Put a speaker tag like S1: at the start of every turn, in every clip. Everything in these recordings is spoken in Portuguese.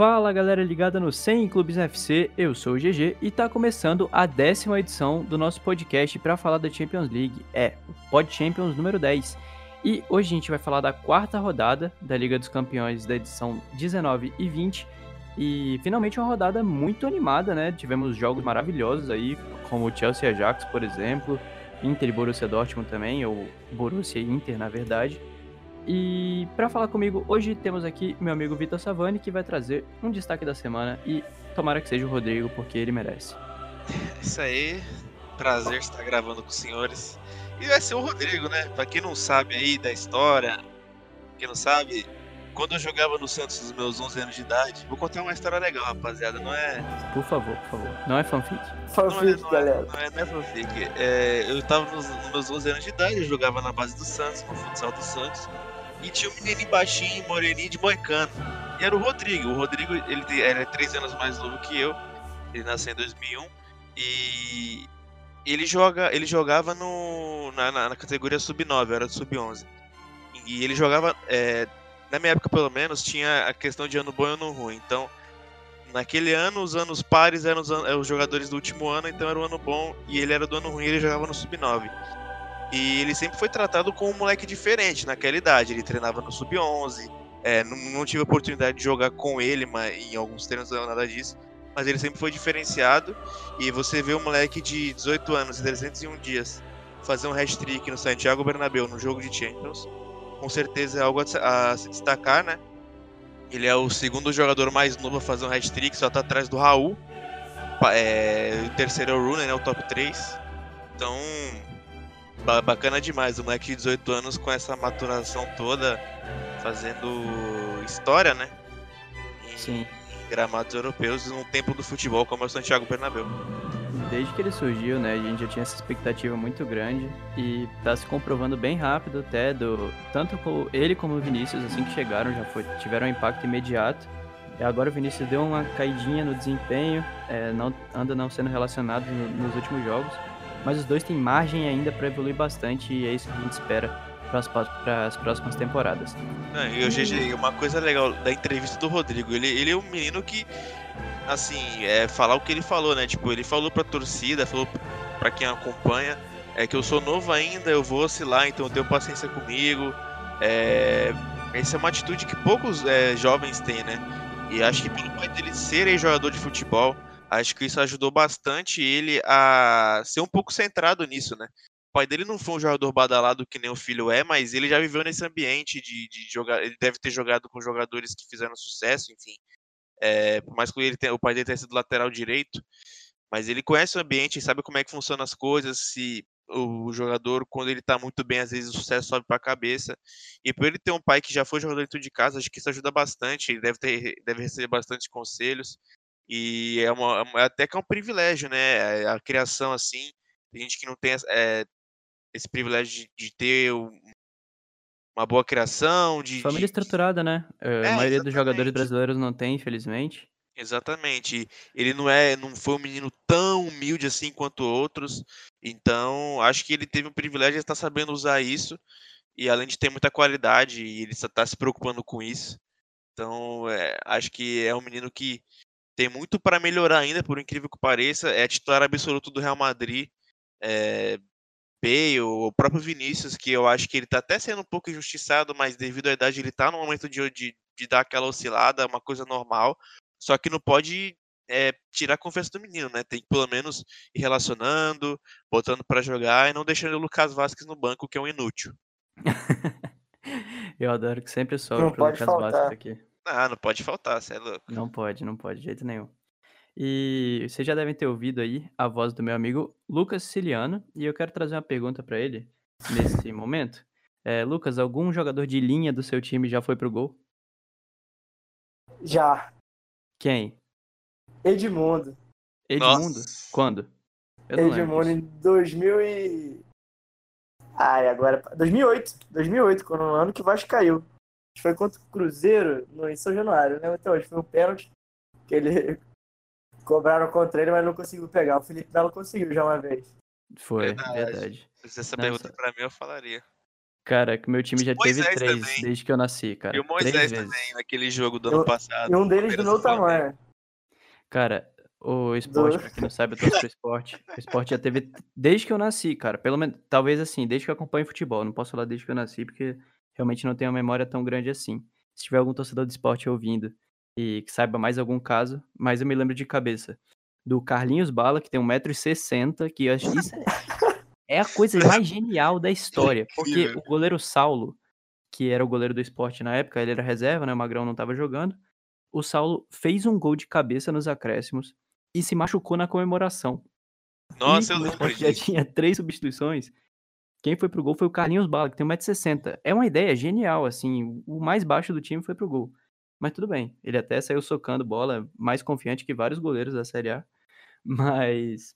S1: Fala galera ligada no 100 Clubes FC, eu sou o GG e tá começando a décima edição do nosso podcast para falar da Champions League, é o Pod Champions número 10. E hoje a gente vai falar da quarta rodada da Liga dos Campeões da edição 19 e 20. E finalmente uma rodada muito animada, né? Tivemos jogos maravilhosos aí, como o Chelsea e Ajax, por exemplo, Inter e Borussia Dortmund também, ou Borussia e Inter, na verdade. E para falar comigo, hoje temos aqui meu amigo Vitor Savani, que vai trazer um destaque da semana e tomara que seja o Rodrigo, porque ele merece.
S2: Isso aí, prazer estar gravando com os senhores. E vai ser o Rodrigo, né? Pra quem não sabe aí da história, quem não sabe, quando eu jogava no Santos nos meus 11 anos de idade, vou contar uma história legal, rapaziada, não é...
S1: Por favor, por favor. Não é fanfic.
S3: Fanfic,
S2: não é,
S3: galera.
S2: Não é, não é fanfic. É, eu tava nos, nos meus 11 anos de idade, eu jogava na base do Santos, no futsal do Santos. E tinha um menininho baixinho, moreninho de moicano. E era o Rodrigo. O Rodrigo, ele, ele é três anos mais novo que eu. Ele nasceu em 2001. E ele, joga, ele jogava no, na, na- na categoria sub-9, eu era do sub-11. E ele jogava, é, na minha época pelo menos, tinha a questão de ano bom e ano ruim. Então, naquele ano, os anos pares eram os, eram os jogadores do último ano, então era o ano bom. E ele era do ano ruim, ele jogava no sub-9. E ele sempre foi tratado como um moleque diferente naquela idade. Ele treinava no sub-11. é, não, não tive a oportunidade de jogar com ele mas, em alguns treinos, não nada disso. Mas ele sempre foi diferenciado. E você vê um moleque de 18 anos e 301 dias fazer um hat-trick no Santiago Bernabéu no jogo de Champions. Com certeza é algo a a se destacar, né? Ele é o segundo jogador mais novo a fazer um hat-trick, só tá atrás do Raul. É, o terceiro é o Rooney, né? O top 3. Então, bacana demais, o moleque de 18 anos com essa maturação toda, fazendo história, né? Em,
S1: Sim.
S2: em gramados europeus num templo do futebol como é o Santiago Bernabéu.
S1: Desde que ele surgiu, né, a gente já tinha essa expectativa muito grande e tá se comprovando bem rápido até do tanto com ele como o Vinícius assim que chegaram já foi tiveram um impacto imediato. E agora o Vinícius deu uma caidinha no desempenho, é, não anda não sendo relacionado no- nos últimos jogos, mas os dois têm margem ainda para evoluir bastante e é isso que a gente espera para as próximas temporadas.
S2: Não, e o GG, uma coisa legal da entrevista do Rodrigo, ele, ele é um menino que, assim, é falar o que ele falou, né? Tipo, ele falou pra torcida, falou pra quem acompanha, é que eu sou novo ainda, eu vou oscilar, então tenham paciência comigo. É, essa é uma atitude que poucos é, jovens têm, né? E acho que pelo pai dele ser jogador de futebol, acho que isso ajudou bastante ele a ser um pouco centrado nisso, né? O pai dele não foi um jogador badalado que nem o filho é, mas ele já viveu nesse ambiente de, de jogar. Ele deve ter jogado com jogadores que fizeram sucesso, enfim. É, por mais que ele tenha- o pai dele tenha sido lateral direito, mas ele conhece o ambiente, sabe como é que funcionam as coisas, se o jogador, quando ele tá muito bem, às vezes o sucesso sobe pra cabeça. E por ele ter um pai que já foi jogador dentro de casa, acho que isso ajuda bastante. Ele deve, ter, deve receber bastante conselhos. E é, uma, é até que é um privilégio, né? A, a criação assim. Tem gente que não tem é, esse privilégio de, de ter um- uma boa criação, de,
S1: Família
S2: de-
S1: estruturada, né? É,
S2: É,
S1: a maioria dos jogadores
S2: exatamente.
S1: brasileiros não tem, infelizmente.
S2: Exatamente. Ele não é, não foi um menino tão humilde assim quanto outros. Então, acho que ele teve o privilégio de estar sabendo usar isso. E além de ter muita qualidade, ele está se preocupando com isso. Então, é, acho que é um menino que tem muito para melhorar ainda, por incrível que pareça. É titular absoluto do Real Madrid. É, Bale, o próprio Vinícius, que eu acho que ele tá até sendo um pouco injustiçado, mas devido à idade ele tá no momento de, de, de dar aquela oscilada, é uma coisa normal. Só que não pode é, tirar a confiança do menino, né? Tem que pelo menos ir relacionando, botando pra jogar e não deixando o Lucas Vasquez no banco, que é um inútil.
S1: Eu adoro que sempre sobra
S3: Não
S1: pro Lucas
S3: faltar.
S1: Vasquez aqui.
S2: Ah, não pode faltar, você é louco.
S1: Não pode, não pode, de jeito nenhum. E vocês já devem ter ouvido aí a voz do meu amigo Lucas Siciliano, e eu quero trazer uma pergunta pra ele nesse momento. É, Lucas, algum jogador de linha do seu time já foi pro gol?
S3: Já.
S1: Quem?
S3: Edmundo.
S1: Edmundo?
S2: Nossa.
S1: Quando? Eu
S3: Edmundo em 2000 e... Ai, agora... 2008. 2008, quando o ano que o Vasco caiu. Que Foi contra o Cruzeiro no, em São Januário, né? Então, acho que foi um pênalti que ele... Cobraram contra ele, mas não conseguiu pegar. O Felipe Melo conseguiu já uma vez.
S1: Foi,
S2: Verdade.
S1: verdade.
S2: Se essa pergunta pra mim, eu falaria.
S1: Cara, que meu time já teve
S2: Moisés
S1: três
S2: também.
S1: desde que eu nasci, cara.
S2: E o
S1: três
S2: Moisés
S1: vezes.
S2: também, naquele jogo do
S3: Eu-
S2: ano passado.
S3: E um deles do meu tamanho.
S1: Cara, o esporte,
S3: Do-
S1: pra quem não sabe, eu torço pro esporte. O esporte já teve desde que eu nasci, cara. Pelo menos, talvez assim, desde que eu acompanho futebol. Não posso falar desde que eu nasci, porque realmente não tenho uma memória tão grande assim. Se tiver algum torcedor de esporte ouvindo e que saiba mais algum caso, mas eu me lembro de cabeça. Do Carlinhos Bala, que tem 1,60m, que eu acho isso é, a coisa mais genial da história. Porque
S2: Incrível.
S1: o goleiro Saulo, que era o goleiro do esporte na época, ele era reserva, né? O Magrão não tava jogando. O Saulo fez um gol de cabeça nos acréscimos e se machucou na comemoração.
S2: Nossa,
S1: e
S2: eu lembro
S1: já tinha três substituições. Quem foi pro gol foi o Carlinhos Bala, que tem 1,60m. É uma ideia genial, assim. O mais baixo do time foi pro gol. Mas tudo bem. Ele até saiu socando bola, mais confiante que vários goleiros da Série A. Mas.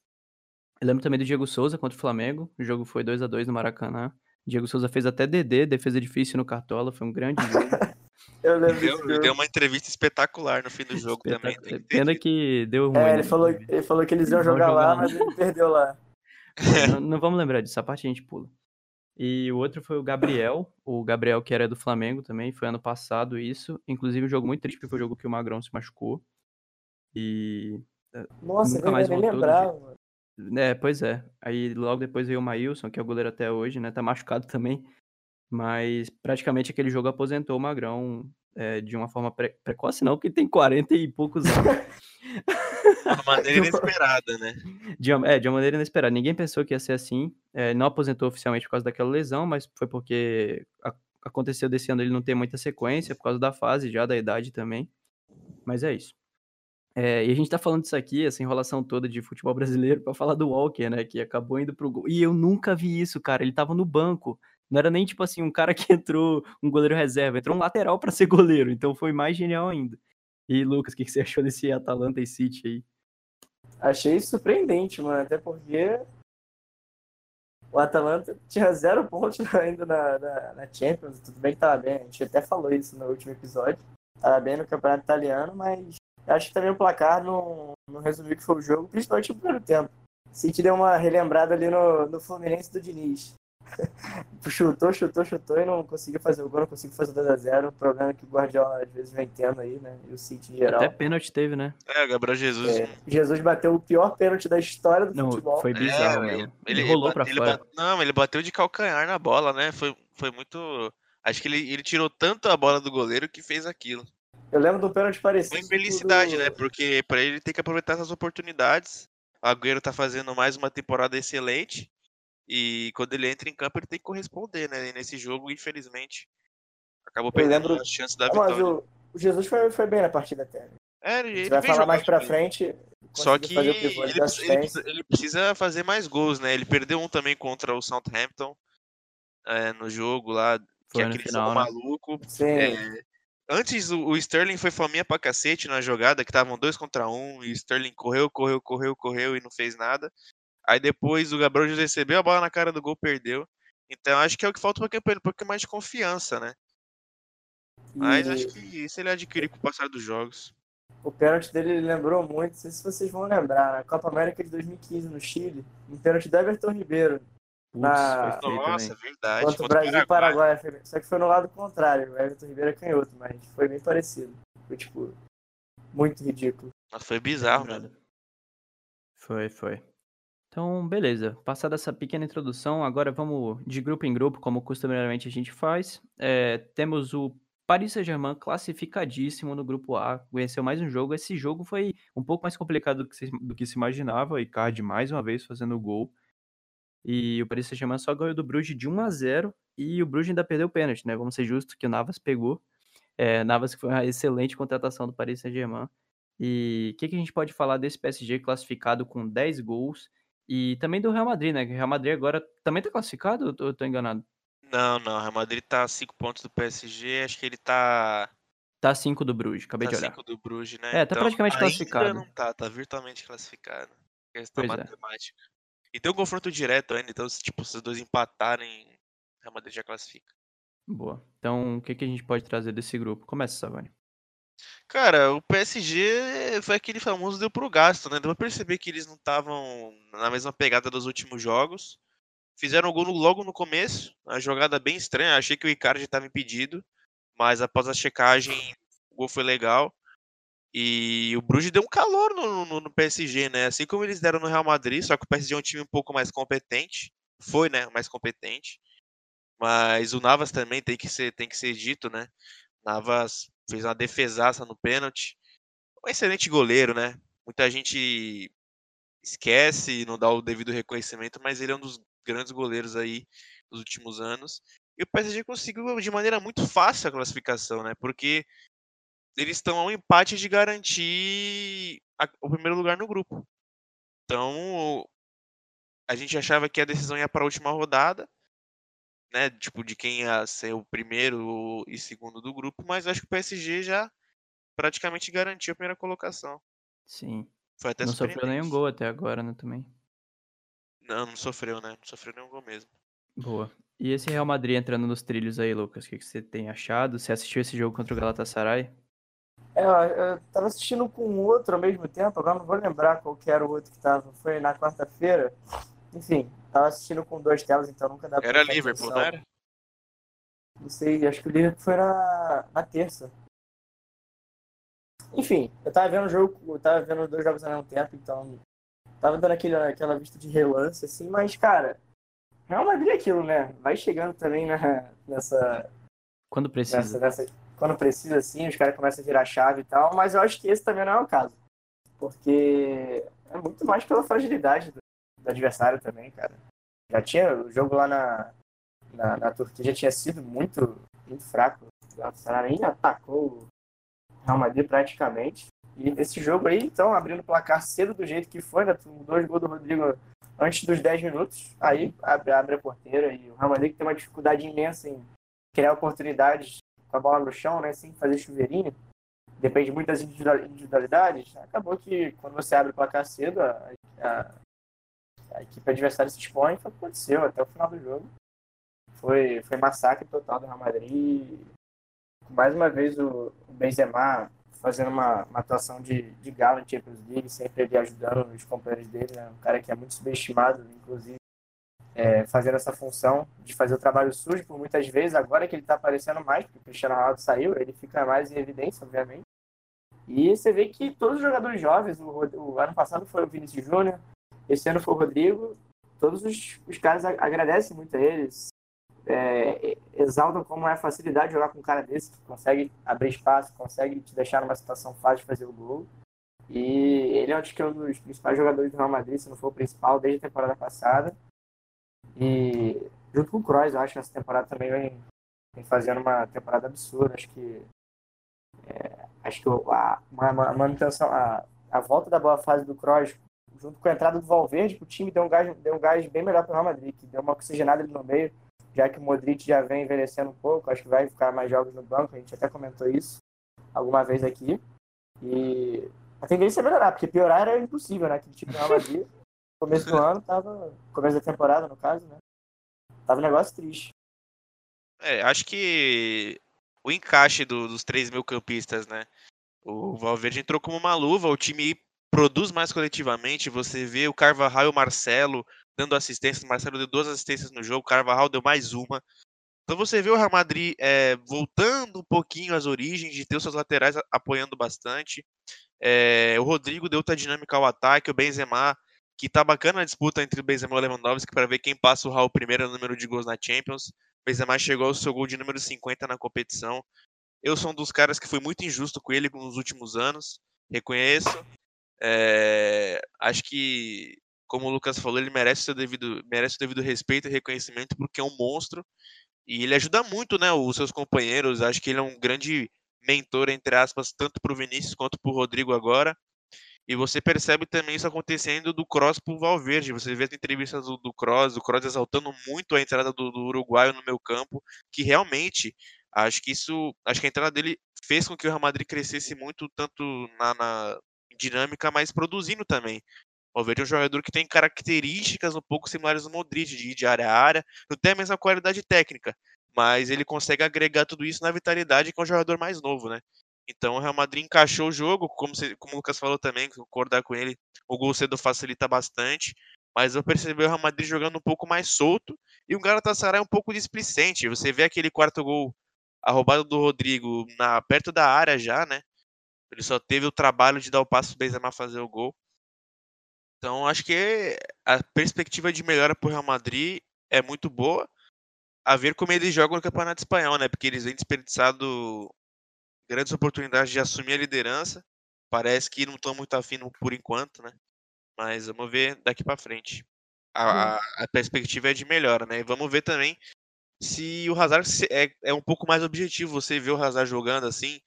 S1: Eu lembro também do Diego Souza contra o Flamengo. O jogo foi 2 a 2 no Maracanã. Diego Souza fez até DD, defesa difícil no Cartola. Foi um grande jogo.
S3: Eu lembro
S2: Deu, deu uma entrevista espetacular no fim do jogo também. Que ter
S1: Pena que deu ruim.
S3: É,
S1: né?
S3: ele falou, ele falou que eles iam jogar
S1: jogar
S3: lá,
S1: lá.
S3: mas ele perdeu lá.
S1: não, não vamos lembrar disso, a parte a gente pula. E o outro foi o Gabriel, o Gabriel que era do Flamengo também, foi ano passado isso. Inclusive um jogo muito triste, porque foi o jogo que o Magrão se machucou. E.
S3: Nossa,
S1: Nunca
S3: eu
S1: mais voltou
S3: lembrava, mano.
S1: É, pois é. Aí logo depois veio o Maílson, que é o goleiro até hoje, né? Tá machucado também. Mas praticamente aquele jogo aposentou o Magrão é, de uma forma pre- precoce, não, porque ele tem 40 e poucos anos.
S2: De uma maneira inesperada, né?
S1: De uma, é, de uma maneira inesperada. Ninguém pensou que ia ser assim. É, não aposentou oficialmente por causa daquela lesão, mas foi porque a- aconteceu desse ano ele não ter muita sequência, por causa da fase já, da idade também. Mas é isso. É, e a gente tá falando disso aqui, essa enrolação toda de futebol brasileiro, pra falar do Walker, né? Que acabou indo pro gol. E eu nunca vi isso, cara. Ele tava no banco. Não era nem tipo assim, um cara que entrou, um goleiro reserva, entrou um lateral pra ser goleiro. Então foi mais genial ainda. E Lucas, o que, você achou desse Atalanta e City aí?
S3: Achei surpreendente, mano. Até porque o Atalanta tinha zero pontos ainda na, na, na Champions. Tudo bem que tava bem. A gente até falou isso no último episódio. Tava bem no campeonato italiano, mas acho que também o placar não, não resolveu que foi o jogo, principalmente no primeiro tempo. City deu uma relembrada ali no, no Fluminense do Diniz. Chutou, chutou, chutou e não conseguiu fazer o gol, não conseguiu fazer 2x0. O problema é que o Guardiola às vezes vem tendo aí, né? E o City em geral.
S1: Até pênalti teve, né?
S2: É, o Gabriel Jesus.
S3: É, Jesus bateu o pior pênalti da história do
S1: Não,
S3: futebol.
S1: foi bizarro
S2: É,
S1: mesmo.
S2: ele,
S1: Ele rolou
S2: ele,
S1: pra
S2: ele
S1: fora.
S2: bate- Não, ele bateu de calcanhar na bola, né? Foi, foi muito. Acho que ele, ele tirou tanto a bola do goleiro que fez aquilo.
S3: Eu lembro um pênalti parecido.
S2: Foi infelicidade,
S3: do-
S2: né? Porque pra ele tem que aproveitar essas oportunidades. O Agüero tá fazendo mais uma temporada excelente. E quando ele entra em campo, ele tem que corresponder, né? E nesse jogo, infelizmente, acabou perdendo
S3: lembro-
S2: a chance da
S3: Ah, mas
S2: vitória.
S3: o, o Jesus foi, foi bem na partida até.
S2: É,
S3: A
S2: ele, ele
S3: vai falar mais pra frente.
S2: Só que
S3: fazer o
S2: ele,
S3: pivô, ele
S2: precisa- ele precisa- ele precisa fazer mais gols, né? Ele perdeu um também contra o Southampton é, no jogo lá, que
S1: Foi
S2: é
S1: no
S2: aquele
S1: final,
S2: jogo
S1: né?
S2: maluco.
S3: Sim,
S2: É, antes o, o Sterling foi fominha pra cacete na jogada, que estavam dois contra um, e o Sterling correu, correu, correu, correu e não fez nada. Aí depois o Gabriel Jesus recebeu a bola na cara do gol, perdeu. Então acho que é o que falta pra ele, um pouquinho mais de confiança, né? Mas
S3: e
S2: acho que isso ele adquiriu com o passar dos jogos.
S3: o pênalti dele lembrou muito, não sei se vocês vão lembrar, na Copa América de 2015 no Chile, um pênalti do Everton Ribeiro
S1: Putz,
S3: Na-
S2: Nossa,
S1: também.
S2: verdade.
S3: contra o Brasil e Paraguai. Foi- Só que foi no lado contrário, o Everton Ribeiro é canhoto, mas foi bem parecido. Foi tipo, muito ridículo.
S2: Nossa, Foi bizarro, né?
S1: Foi, foi. Então, beleza. Passada essa pequena introdução, agora vamos de grupo em grupo, como costumeiramente a gente faz. É, temos o Paris Saint-Germain classificadíssimo no grupo A, venceu mais um jogo. Esse jogo foi um pouco mais complicado do que se, do que se imaginava. E Icardi mais uma vez fazendo gol. E o Paris Saint-Germain só ganhou do Bruges de 1 a 0 e o Bruges ainda perdeu o pênalti, né? Vamos ser justos que o Navas pegou. É, Navas foi uma excelente contratação do Paris Saint-Germain. E o que, que a gente pode falar desse PSG classificado com 10 gols e também do Real Madrid, né? Que o Real Madrid agora também tá classificado ou eu tô, eu tô enganado?
S2: Não, não. O Real Madrid tá a 5 pontos do PSG. Acho que ele tá.
S1: Tá 5 do Bruges, acabei
S2: Tá
S1: de olhar.
S2: 5 do Bruges, né?
S1: É, tá praticamente
S2: ainda
S1: classificado.
S2: não tá, tá virtualmente classificado. Questão
S1: Pois é.
S2: matemática. E tem um confronto direto ainda, então se tipo, se os dois empatarem, o Real Madrid já classifica.
S1: Boa. Então, o que, que a gente pode trazer desse grupo? Começa, Savani.
S2: Cara, o PSG foi aquele famoso deu pro gasto, né? Deu pra perceber que eles não estavam na mesma pegada dos últimos jogos. Fizeram o gol logo no começo, a jogada bem estranha. Achei que o Icardi estava impedido, mas após a checagem, o gol foi legal. E o Bruges deu um calor no, no, no, PSG, né? Assim como eles deram no Real Madrid, só que o PSG é um time um pouco mais competente. Foi, né? Mais competente. Mas o Navas também tem que ser, tem que ser dito, né? Navas fez uma defesaça no pênalti. Um excelente goleiro, né? Muita gente esquece e não dá o devido reconhecimento, mas ele é um dos grandes goleiros aí dos últimos anos. E o PSG conseguiu de maneira muito fácil a classificação, né? Porque eles estão a um empate de garantir a, o primeiro lugar no grupo. Então, a gente achava que a decisão ia para a última rodada, né? Tipo, de quem ia ser o primeiro e segundo do grupo, mas acho que o PSG já praticamente garantiu a primeira colocação.
S1: Sim. Foi até não sofreu nenhum gol até agora, né, também.
S2: Não, não sofreu, né? Não sofreu nenhum gol mesmo.
S1: Boa. E esse Real Madrid entrando nos trilhos aí, Lucas, o que, que você tem achado? Você assistiu esse jogo contra o Galatasaray?
S3: É, eu tava assistindo com outro ao mesmo tempo, agora não vou lembrar qual que era o outro que tava. Foi na quarta-feira. Enfim, tava assistindo com duas telas, então nunca dá
S2: pra Era Liverpool, não era?
S3: Não sei, acho que o Liverpool foi na, na terça. Enfim, eu tava vendo o jogo, eu tava vendo dois jogos ao mesmo tempo, então tava dando aquele, aquela vista de relance, assim, mas, cara, Real Madrid é aquilo, né? Vai chegando também na, nessa.
S1: Quando precisa.
S3: Nessa, nessa, quando precisa, assim, os caras começam a virar chave e tal, mas eu acho que esse também não é o caso. Porque é muito mais pela fragilidade do, do adversário também, cara. Já tinha o jogo lá na, na, na Turquia, já tinha sido muito, muito fraco. O Galatasaray nem atacou o Real Madrid praticamente. E esse jogo aí, então, abrindo o placar cedo do jeito que foi, né? Dois gols do Rodrigo antes dos 10 minutos, aí abre, abre a porteira e o Real Madrid tem uma dificuldade imensa em criar oportunidades com a bola no chão, né? Sem fazer chuveirinho. Depende muito das individualidades. Acabou que quando você abre o placar cedo, a, a, a equipe adversária se expõe, foi o que aconteceu até o final do jogo. Foi, foi massacre total do Real Madrid. Mais uma vez o, Benzema fazendo uma, uma atuação de, de gala em Champions League, sempre ele ajudando os companheiros dele, né? um cara que é muito subestimado, inclusive, é, fazendo essa função de fazer o trabalho sujo por muitas vezes, agora que ele está aparecendo mais, porque o Cristiano Ronaldo saiu, ele fica mais em evidência, obviamente. E você vê que todos os jogadores jovens, o, o ano passado foi o Vinícius Júnior, esse ano foi o Rodrigo, todos os, os caras agradecem muito a eles, é, exaltam como é a facilidade de jogar com um cara desse, que consegue abrir espaço, consegue te deixar numa situação fácil de fazer o gol. E ele é que é um dos principais jogadores do Real Madrid, se não for o principal, desde a temporada passada. E junto com o Kroos, eu acho que essa temporada também vem, vem fazendo uma temporada absurda. Acho que é, acho que a, a, manutenção, a, a volta da boa fase do Kroos, junto com a entrada do Valverde, o time deu um gás, deu um gás bem melhor para o Real Madrid, que deu uma oxigenada ali no meio já que o Modric já vem envelhecendo um pouco, acho que vai ficar mais jogos no banco, a gente até comentou isso alguma vez aqui. E a tendência é melhorar, porque piorar era impossível, né? Aquele time do Real Madrid, começo do ano, tava. Começo da temporada, no caso, né? Tava um negócio triste.
S2: É, acho que o encaixe do, dos três mil campistas, né? O Valverde entrou como uma luva, o time produz mais coletivamente. Você vê o Carvajal e o Marcelo dando assistências. O Marcelo deu duas assistências no jogo, o Carvajal deu mais uma. Então você vê o Real Madrid é, voltando um pouquinho às origens, de ter os seus laterais apoiando bastante. É, o Rodrigo deu outra dinâmica ao ataque, o Benzema, que tá bacana a disputa entre o Benzema e o Lewandowski para ver quem passa o Raul primeiro número de gols na Champions. O Benzema chegou ao seu gol de número 50 na competição. Eu sou um dos caras que fui muito injusto com ele nos últimos anos, reconheço. É, acho que como o Lucas falou, ele merece o seu devido, merece o devido respeito e reconhecimento porque é um monstro e ele ajuda muito, né, os seus companheiros. Acho que ele é um grande mentor entre aspas, tanto para o Vinícius quanto para o Rodrigo agora. E você percebe também isso acontecendo do Cross pro Valverde. Você vê as entrevistas do, do Cross, o Cross exaltando muito a entrada do, do uruguaio no meu campo, que realmente acho que isso, acho que a entrada dele fez com que o Real Madrid crescesse muito tanto na, na dinâmica, mas produzindo também. O Valverde é um jogador que tem características um pouco similares ao Modric, de ir de área a área, não tem a mesma qualidade técnica, mas ele consegue agregar tudo isso na vitalidade que é um jogador mais novo, né? Então o Real Madrid encaixou o jogo, como, você, como o Lucas falou também, concordar com ele, o gol cedo facilita bastante. mas eu percebi o Real Madrid jogando um pouco mais solto e o Galatasaray um pouco displicente. Você vê aquele quarto gol, a roubada do Rodrigo na, perto da área já, né? Ele só teve o trabalho de dar o passo do Benzema fazer o gol. Então acho que a perspectiva de melhora para o Real Madrid é muito boa. A ver como eles jogam no Campeonato Espanhol, né? Porque eles vêm desperdiçado grandes oportunidades de assumir a liderança. Parece que não estão muito afim por enquanto, né? Mas vamos ver daqui para frente. A, a, perspectiva é de melhora, né? E vamos ver também se o Hazard é, é um pouco mais objetivo. Você vê o Hazard jogando assim,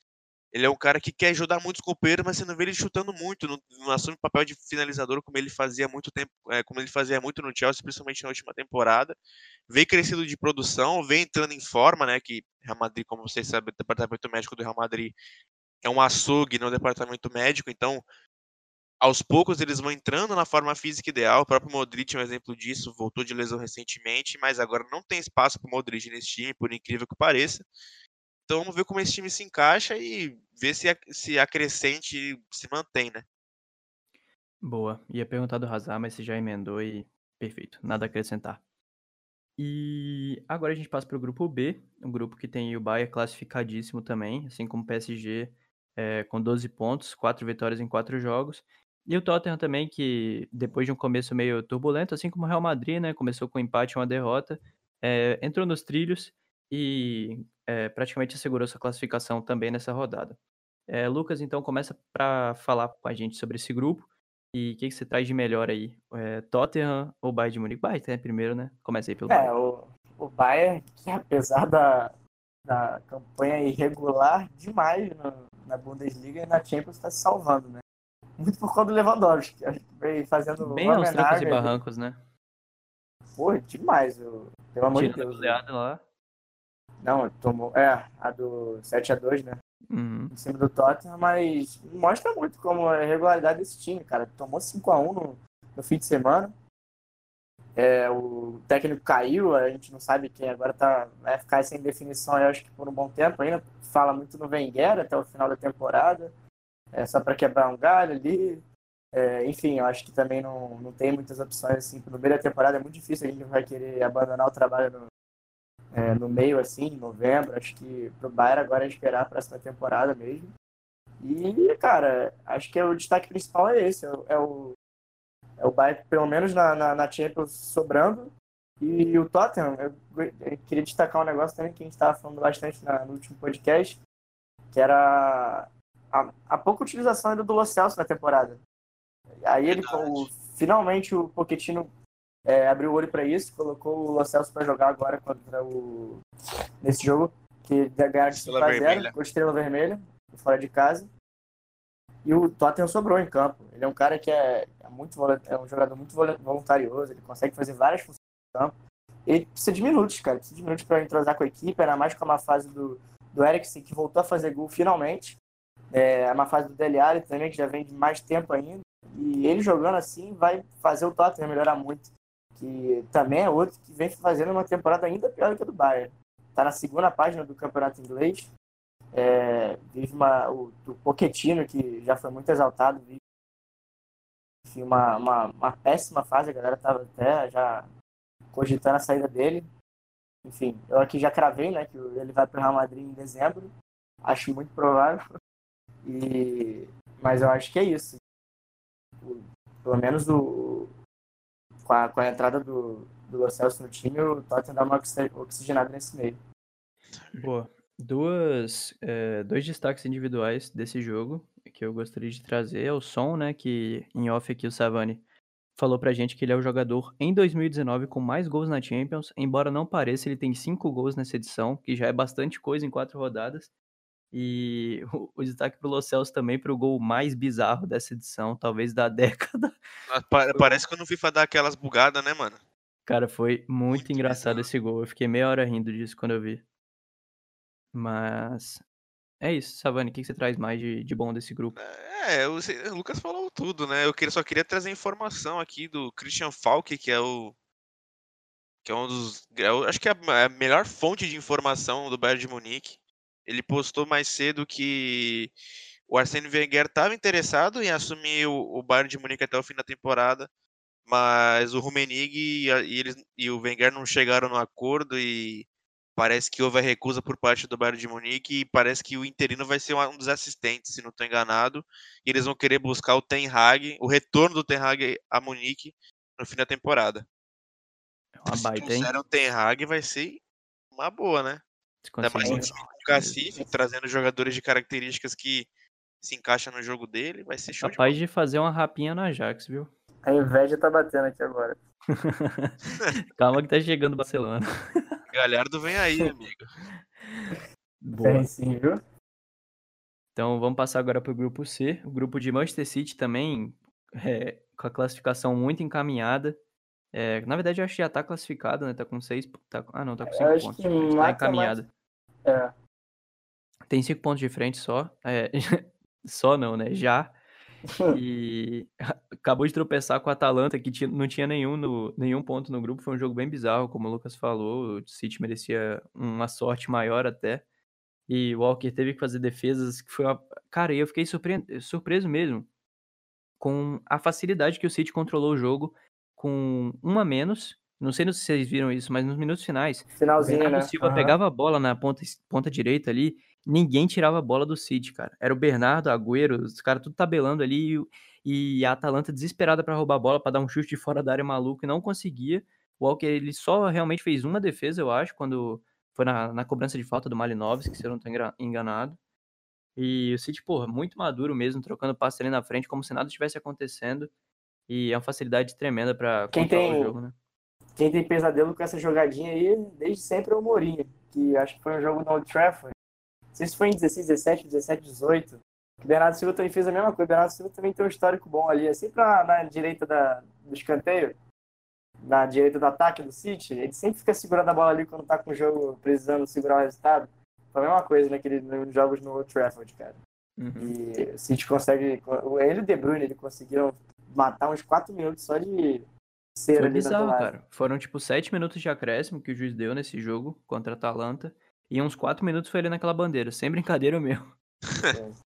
S2: ele é um cara que quer ajudar muitos companheiros, mas você não vê ele chutando muito, não, não assume o papel de finalizador como ele fazia muito tempo, é, como ele fazia muito no Chelsea, principalmente na última temporada. Vem crescendo de produção, vem entrando em forma, né? Que Real Madrid, como vocês sabem, o departamento médico do Real Madrid é um açougue no departamento médico, então aos poucos eles vão entrando na forma física ideal. O próprio Modric é um exemplo disso, voltou de lesão recentemente, mas agora não tem espaço para o Modric nesse time, por incrível que pareça. Então vamos ver como esse time se encaixa e ver se a, se a crescente se mantém, né?
S1: Boa. Ia perguntar do Hazard, mas você já emendou e perfeito. Nada a acrescentar. E agora a gente passa para o grupo B, um grupo que tem o Bayern classificadíssimo também, assim como o PSG, é, com 12 pontos, 4 vitórias em 4 jogos. E o Tottenham também, que depois de um começo meio turbulento, assim como o Real Madrid, né, começou com um empate e uma derrota, é, entrou nos trilhos e é, praticamente assegurou sua classificação também nessa rodada. É, Lucas, então, começa para falar com a gente sobre esse grupo e o que, que, você traz de melhor aí? É, Tottenham ou Bayern de Munique? Bayern, né, primeiro, né? Comecei pelo
S3: é, Bayern. O, o Bayern, que apesar da, da campanha irregular demais no, na Bundesliga e na Champions, está se salvando, né? Muito por conta do Lewandowski, que vem fazendo
S1: Bem aos trancos e barrancos, né?
S3: Porra, demais, eu, pelo amor de Deus.
S1: lá.
S3: Não, tomou. É, a do 7x2, né?
S1: Uhum.
S3: Em cima do Tottenham, mas mostra muito como é a regularidade desse time, cara. Tomou 5x1 no, no fim de semana. É, o técnico caiu, a gente não sabe quem agora tá, vai ficar sem definição, eu acho que por um bom tempo ainda. Fala muito no Wenger até o final da temporada, é, só para quebrar um galho ali. É, enfim, eu acho que também não, não tem muitas opções assim. No meio da temporada é muito difícil, a gente vai querer abandonar o trabalho no, é, no meio, assim, em novembro. Acho que pro Bayern agora é esperar a próxima temporada mesmo. E, cara, acho que o destaque principal é esse. É, é o, é o Bayern, pelo menos na, na, na Champions, sobrando. E o Tottenham, eu, eu queria destacar um negócio também que a gente estava falando bastante na, no último podcast, que era a, a pouca utilização do Lo Celso na temporada. Aí ele, o, finalmente, o Pochettino é, abriu o olho para isso, colocou o Lo Celso para jogar agora contra o. nesse jogo, que ganharam de 5x0 com Estrela Vermelha, fora de casa. E o Tottenham sobrou em campo. Ele é um cara que é, é muito é um jogador muito voluntarioso, ele consegue fazer várias funções no campo. Ele precisa de minutos, cara. Precisa de minutos para entrosar com a equipe, ainda mais com uma fase do, do Eriksen, que voltou a fazer gol finalmente. É uma fase do Dele Alli também, que já vem de mais tempo ainda. E ele jogando assim vai fazer o Tottenham melhorar muito que também é outro que vem fazendo uma temporada ainda pior que a do Bayern. Está na segunda página do campeonato inglês. É, vive uma, o, o Pochettino, que já foi muito exaltado, vive enfim, uma, uma, uma péssima fase. A galera estava até já cogitando a saída dele. Enfim, eu aqui já cravei né, que ele vai para o Real Madrid em dezembro. Acho muito provável. E, mas eu acho que é isso. O, pelo menos o, com a, com a entrada do, do Lo Celso no time, o Tottenham dá uma oxigenada nesse meio.
S1: Boa. Duas, é, dois destaques individuais desse jogo que eu gostaria de trazer é o Som, né, que em off aqui o Savani falou pra gente que ele é o jogador em 2019 com mais gols na Champions, embora não pareça, ele tem cinco gols nessa edição, que já é bastante coisa em quatro rodadas. E o, o destaque pro Lo Celso também pro gol mais bizarro dessa edição, talvez da década.
S2: Ah, parece que eu não FIFA dar aquelas bugadas, né, mano?
S1: Cara, foi muito, muito engraçado bizarro. esse gol. Eu fiquei meia hora rindo disso quando eu vi. Mas é isso, Savani, o que você traz mais de, de bom desse grupo?
S2: É, o, o Lucas falou tudo, né? Eu só queria trazer informação aqui do Christian Falk, que é o. Que é um dos. É acho que é a melhor fonte de informação do Bayern de Munique ele postou mais cedo que o Arsene Wenger estava interessado em assumir o, o Bayern de Munique até o fim da temporada, mas o Rummenigge e, a- e eles, e o Wenger não chegaram no acordo e parece que houve a recusa por parte do Bayern de Munique e parece que o interino vai ser um dos assistentes, se não estou enganado. E eles vão querer buscar o Ten Hag, o retorno do Ten Hag a Munique no fim da temporada.
S1: É uma
S2: Se
S1: baita, hein?
S2: trouxeram o Ten Hag vai ser uma boa, né? Ainda mais um time com cacife, trazendo jogadores de características que se encaixam no jogo dele, vai ser show de
S1: Capaz de fazer uma rapinha no Ajax, viu?
S3: A inveja tá batendo aqui agora.
S1: Calma que tá chegando o Barcelona.
S2: Galhardo vem aí, amigo.
S1: Boa.
S3: Tem sim, viu?
S1: Então vamos passar agora para o grupo C. O grupo de Manchester City também é, com a classificação muito encaminhada. É, na verdade, eu acho que já tá classificado, né? Tá com seis. Tá, ah, não, tá com
S3: Eu
S1: cinco
S3: acho
S1: pontos.
S3: que
S1: Tá encaminhada.
S3: É.
S1: Tem cinco pontos de frente só. É, só não, né? Já. E acabou de tropeçar com a Atalanta, que tinha- não tinha nenhum, no- nenhum ponto no grupo. Foi um jogo bem bizarro, como o Lucas falou. O City merecia uma sorte maior até. E o Walker teve que fazer defesas que foi uma. Cara, eu fiquei surpre... surpreso mesmo com a facilidade que o City controlou o jogo com um a menos. Não sei se vocês viram isso, mas nos minutos finais, o
S3: Finalzinho,
S1: Bernardo
S3: né?
S1: Silva
S3: Aham.
S1: pegava a bola na ponta, ponta direita ali, ninguém tirava a bola do City, cara. Era o Bernardo, Agüero, os caras tudo tabelando ali e o- e a Atalanta desesperada pra roubar a bola, pra dar um chute de fora da área maluco e não conseguia. O Walker, ele só realmente fez uma defesa, eu acho, quando foi na, na cobrança de falta do Malinovski, se eu não tô enganado. E o City, porra, muito maduro mesmo, trocando passe ali na frente, como se nada estivesse acontecendo. E é uma facilidade tremenda pra
S3: Quem
S1: controlar
S3: tem-
S1: o jogo, né?
S3: Quem tem pesadelo com essa jogadinha aí, desde sempre é o Mourinho, que acho que foi um jogo no Old Trafford. Não sei se foi em 16, 17, 17, 18. Que o Bernardo Silva também fez a mesma coisa. O Bernardo Silva também tem um histórico bom ali. É sempre na, na direita da, do escanteio, na direita do ataque do City. Ele sempre fica segurando a bola ali quando tá com o jogo precisando segurar o resultado. Foi a mesma coisa naquele, nos jogos no Old Trafford, cara.
S1: Uhum.
S3: E o City consegue. Ele e o De Bruyne ele conseguiram matar uns 4 minutos só de cera
S1: Foi bizarro, cara. Foram tipo sete minutos de acréscimo que o juiz deu nesse jogo contra a Atalanta. E uns quatro minutos foi ali naquela bandeira. Sem brincadeira mesmo.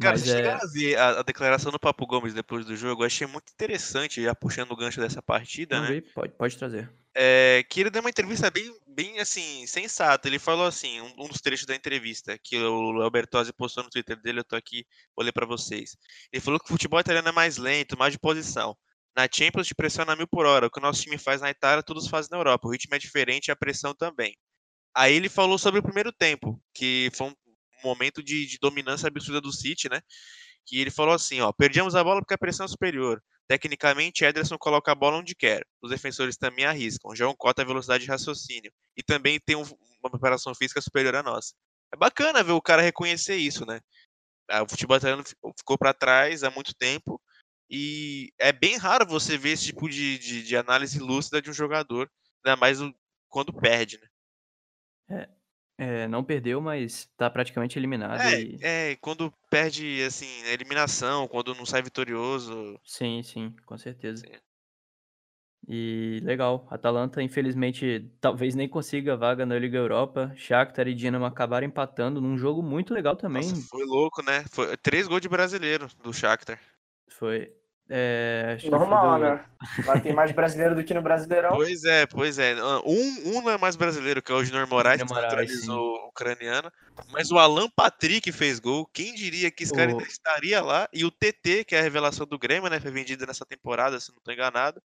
S2: Cara,
S1: Mas
S2: vocês
S1: é.
S2: chegaram a ver a, a declaração do Papo Gomes depois do jogo? Eu achei muito interessante, já puxando o gancho dessa partida,
S1: Vamos
S2: né?
S1: ver? Pode, pode trazer.
S2: É, que ele deu uma entrevista bem, bem assim, sensata. Ele falou assim, um, um dos trechos da entrevista, que o Léo Bertozzi postou no Twitter dele, eu tô aqui, vou ler pra vocês. Ele falou que o futebol italiano é mais lento, mais de posição. Na Champions te pressiona a mil por hora. O que o nosso time faz na Itália, todos fazem na Europa. O ritmo é diferente e a pressão também. Aí ele falou sobre o primeiro tempo, que foi um momento de, de dominância absurda do City, né? Que ele falou assim, ó, perdemos a bola porque a pressão é superior. Tecnicamente, Ederson coloca a bola onde quer. Os defensores também arriscam. João Cota a velocidade de raciocínio. E também tem um- uma preparação física superior à nossa. É bacana ver o cara reconhecer isso, né? Ah, O futebol italiano fi- ficou para trás há muito tempo. E é bem raro você ver esse tipo de, de, de análise lúcida de um jogador, ainda mais o- quando perde, né?
S1: É, não perdeu, mas tá praticamente eliminado. e...
S2: É, é, quando perde, assim, eliminação, quando não sai vitorioso.
S1: Sim, sim, com certeza.
S2: Sim.
S1: E legal, Atalanta infelizmente talvez nem consiga vaga na Liga Europa. Shakhtar e Dinamo acabaram empatando num jogo muito legal também.
S2: Nossa, foi louco, né? Foi três gols de brasileiro do Shakhtar.
S1: Foi. É,
S3: Normal, né? Lá tem mais brasileiro do que no Brasileirão.
S2: Pois é, pois é. Um, um não é mais brasileiro, que é o Junior Moraes, que naturalizou o ucraniano. Mas o Alan Patrick fez gol. Quem diria que esse cara
S1: O-
S2: estaria lá? E o TT, que é a revelação do Grêmio, né? Foi vendido nessa temporada, se não tô enganado.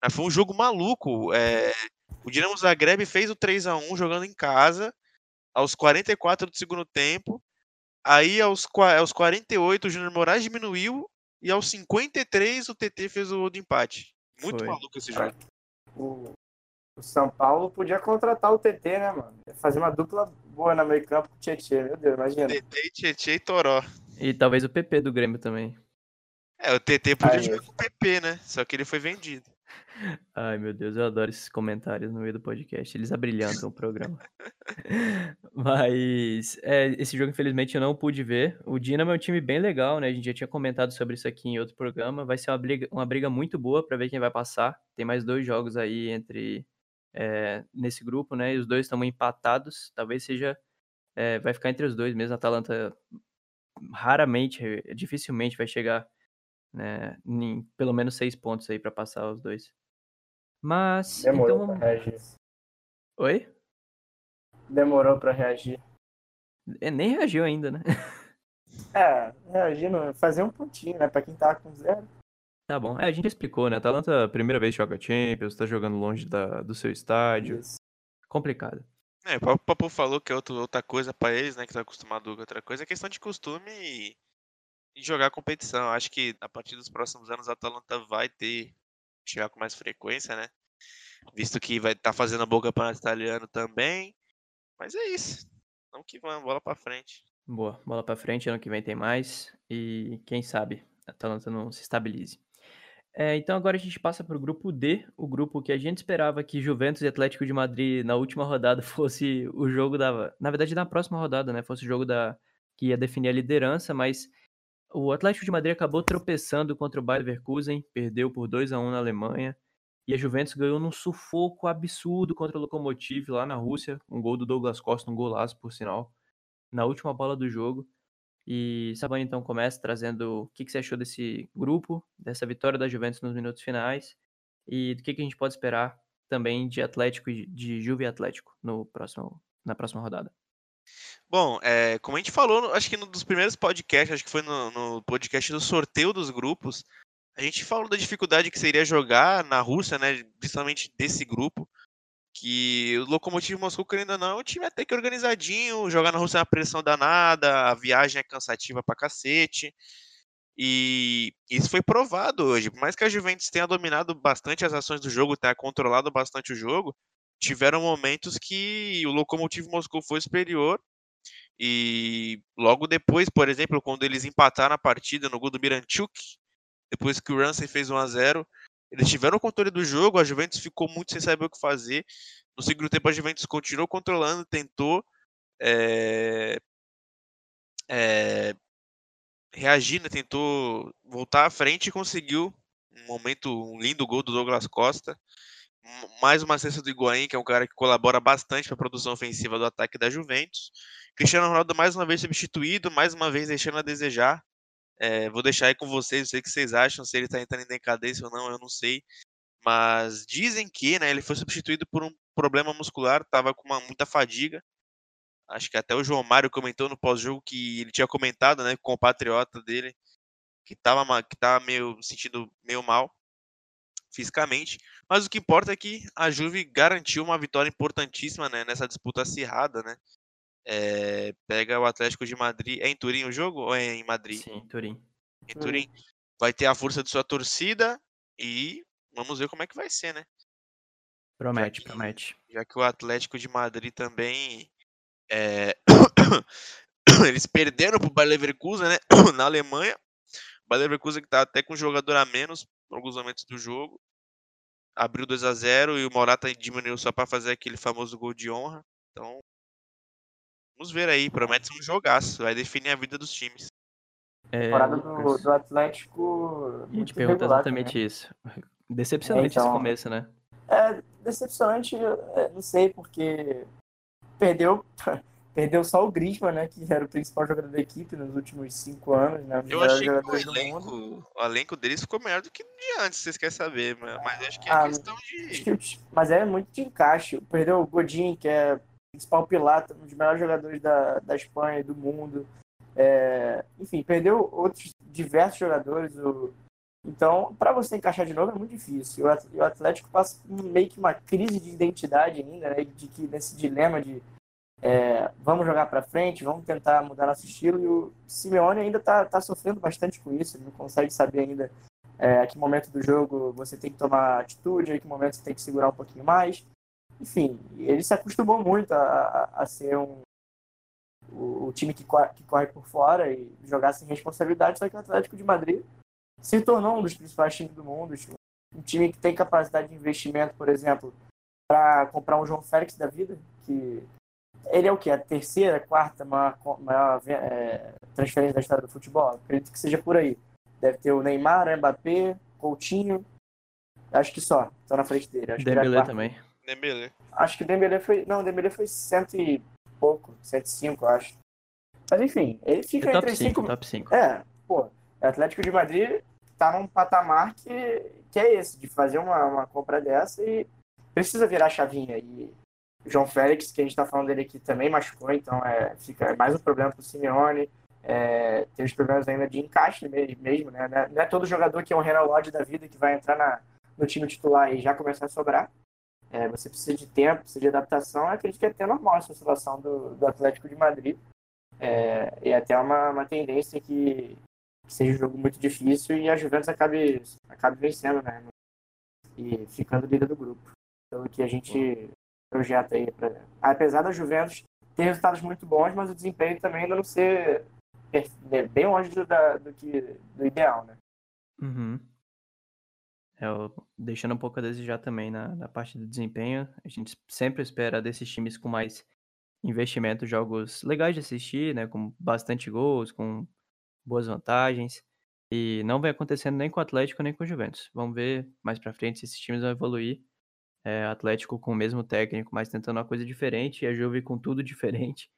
S2: Mas foi um jogo maluco. É, o Dinamo Zagreb fez o 3 a 1 jogando em casa, aos 44 do segundo tempo. Aí, aos, aos 48, o Júnior Moraes diminuiu. E aos 53, o TT fez o do empate. Muito
S1: Foi.
S2: maluco esse jogo.
S3: O, o São Paulo podia contratar o TT, né, mano? Fazer uma dupla boa no meio campo com o Tietchan, meu Deus, imagina.
S2: TT, Tietchan e Toró.
S1: E talvez o PP do Grêmio também.
S2: É, o TT podia
S3: Aí.
S2: jogar com o PP, né? Só que ele foi vendido.
S1: Ai, meu Deus, eu adoro esses comentários no meio do podcast. Eles abrilhantam o programa. Mas é, esse jogo, infelizmente, eu não pude ver. O Dinamo é um time bem legal, né? A gente já tinha comentado sobre isso aqui em outro programa. Vai ser uma briga, uma briga muito boa para ver quem vai passar. Tem mais dois jogos aí entre é, nesse grupo, né? E os dois estão empatados. Talvez seja. é, vai ficar entre os dois mesmo. A Atalanta raramente, dificilmente vai chegar né? Em pelo menos seis pontos aí para passar os dois. Mas
S3: Demorou
S1: então
S3: pra reagir.
S1: Oi?
S3: Demorou pra reagir.
S1: É, nem reagiu ainda, né?
S3: É, reagindo, fazer um pontinho, né? Pra quem tá com zero.
S1: Tá bom. É, a gente explicou, né? A Atalanta, primeira vez que joga Champions, tá jogando longe da, do seu estádio.
S3: Isso.
S1: Complicado.
S2: É, o Papo falou que é outro- outra coisa pra eles, né? Que tá acostumado com outra coisa. É questão de costume e, e jogar competição. Acho que a partir dos próximos anos a Atalanta vai ter chegar com mais frequência, né? Visto que vai estar fazendo a bom campeonato italiano também. Mas é isso. Vamos que vamos, bola pra frente.
S1: Boa, bola pra frente, ano que vem tem mais. E quem sabe a Atalanta não se estabilize. É, então agora a gente passa pro grupo D, o grupo que a gente esperava que Juventus e Atlético de Madrid na última rodada fosse o jogo da. Na verdade, na próxima rodada, né? Fosse o jogo da que ia definir a liderança, mas o Atlético de Madrid acabou tropeçando contra o Bayer Leverkusen, perdeu por 2 a 1 na Alemanha. E a Juventus ganhou num sufoco absurdo contra o Lokomotiv lá na Rússia, um gol do Douglas Costa, um golaço por sinal, na última bola do jogo. E Sabani então começa trazendo o que, que você achou desse grupo, dessa vitória da Juventus nos minutos finais e do que, que a gente pode esperar também de Atlético e de Juve Atlético no próximo, na próxima rodada.
S2: Bom, é, como a gente falou, acho que no dos primeiros podcasts, acho que foi no, no podcast do sorteio dos grupos, a gente falou da dificuldade que seria jogar na Rússia, né? Principalmente desse grupo. Que o Lokomotiv Moscou, querendo ou não, é um time até que organizadinho, jogar na Rússia é uma pressão danada, a viagem é cansativa pra cacete. E isso foi provado hoje. Por mais que a Juventus tenha dominado bastante as ações do jogo, tenha controlado bastante o jogo, tiveram momentos que o Lokomotiv Moscou foi superior. E logo depois, por exemplo, quando eles empataram a partida no gol do Miranchuk, depois que o Ramsey fez 1 a 0 eles tiveram o controle do jogo, a Juventus ficou muito sem saber o que fazer. No segundo tempo, a Juventus continuou controlando, tentou é, é, reagir, né? tentou voltar à frente e conseguiu um momento, um lindo gol do Douglas Costa. Mais uma cesta do Higuaín, que é um cara que colabora bastante para a produção ofensiva do ataque da Juventus. Cristiano Ronaldo mais uma vez substituído, mais uma vez deixando a desejar. É, vou deixar aí com vocês, não sei o que vocês acham, se ele está entrando em decadência ou não, eu não sei. Mas dizem que né, ele foi substituído por um problema muscular, estava com uma, muita fadiga. Acho que até o João Mário comentou no pós-jogo que ele tinha comentado né, com o patriota dele que estava que tava meio sentindo meio mal fisicamente. Mas o que importa é que a Juve garantiu uma vitória importantíssima né, nessa disputa acirrada, né? É, pega o Atlético de Madrid. É em Turim o jogo ou é em Madrid?
S1: Sim, Turim.
S2: Em Turim. Vai ter a força de sua torcida e vamos ver como é que vai ser, né?
S1: Promete,
S2: que-
S1: promete.
S2: Já que o Atlético de Madrid também é, eles perderam pro Bayer Leverkusen, né? Na Alemanha. O Bayer Leverkusen que tá até com um jogador a menos em alguns momentos do jogo. Abriu 2 a 0 e o Morata diminuiu só para fazer aquele famoso gol de honra. Então, vamos ver aí, promete ser um jogaço, vai definir a vida dos times.
S1: É,
S3: temporada do, do Atlético.
S1: ia te
S3: muito
S1: perguntar
S3: irregular
S1: exatamente
S3: também.
S1: isso. Decepcionante esse
S3: então.
S1: começo, né?
S3: É decepcionante, é, não sei, porque perdeu, perdeu só o Griezmann, né? Que era o principal jogador da equipe nos últimos cinco anos, né?
S2: Eu achei que o elenco, o elenco deles ficou melhor do que de antes, vocês querem saber, mas mas acho que é
S3: Ah,
S2: questão de.
S3: que Mas é muito de encaixe. Perdeu o Godin, que é o principal pilar, um dos melhores jogadores da, da Espanha e do mundo. É, enfim, perdeu outros diversos jogadores. O... Então, para você encaixar de novo é muito difícil. O At- e o Atlético passa meio que uma crise de identidade ainda, né? De que nesse dilema de é, vamos jogar para frente, vamos tentar mudar nosso estilo. E o Simeone ainda está tá sofrendo bastante com isso. Ele não consegue saber ainda é, a que momento do jogo você tem que tomar atitude, a que momento você tem que segurar um pouquinho mais. Enfim, ele se acostumou muito a, a, a ser um, o, o time que, que corre por fora e jogar sem responsabilidade, só que o Atlético de Madrid se tornou um dos principais times do mundo. Um time que tem capacidade de investimento, por exemplo, para comprar um João Félix da vida, que ele é o que? A terceira, quarta maior, maior é, transferência da história do futebol? Acredito que seja por aí. Deve ter o Neymar, o Mbappé, Coutinho. Acho que só. Estão na frente dele. Acho é
S1: Dembélé também.
S2: Dembélé.
S3: Acho que o Dembélé foi. Não, o Dembélé foi cento e pouco, 105, eu acho. Mas enfim, ele fica
S1: É
S3: entre
S1: 5,
S3: cinco.
S1: top 5.
S3: É, pô, Atlético de Madrid tá num patamar que, que é esse, de fazer uma, uma compra dessa e precisa virar a chavinha. E o João Félix, que a gente está falando dele aqui, também machucou, então é, fica mais um problema para o Simeone. É, tem os problemas ainda de encaixe mesmo, né? Não é todo jogador que é um Renan Lodge da vida que vai entrar na, no time titular e já começar a sobrar. É, você precisa de tempo, precisa de adaptação. Eu acredito que é até normal essa situação do, do Atlético de Madrid. É, e até uma, uma tendência que, que seja um jogo muito difícil e a Juventus acabe, acabe vencendo, né? E ficando líder do grupo. Pelo que a gente projeta aí. Pra... Apesar da Juventus ter resultados muito bons, mas o desempenho também ainda não ser é, bem longe do, da, do, que, do ideal, né?
S1: Uhum. É, deixando um pouco a desejar também na, na parte do desempenho. A gente sempre espera desses times com mais investimento, jogos legais de assistir, né? Com bastante gols, com boas vantagens. E não vem acontecendo nem com o Atlético nem com o Juventus. Vamos ver mais pra frente se esses times vão evoluir. É, Atlético com o mesmo técnico, mas tentando uma coisa diferente, e a Juve com tudo diferente.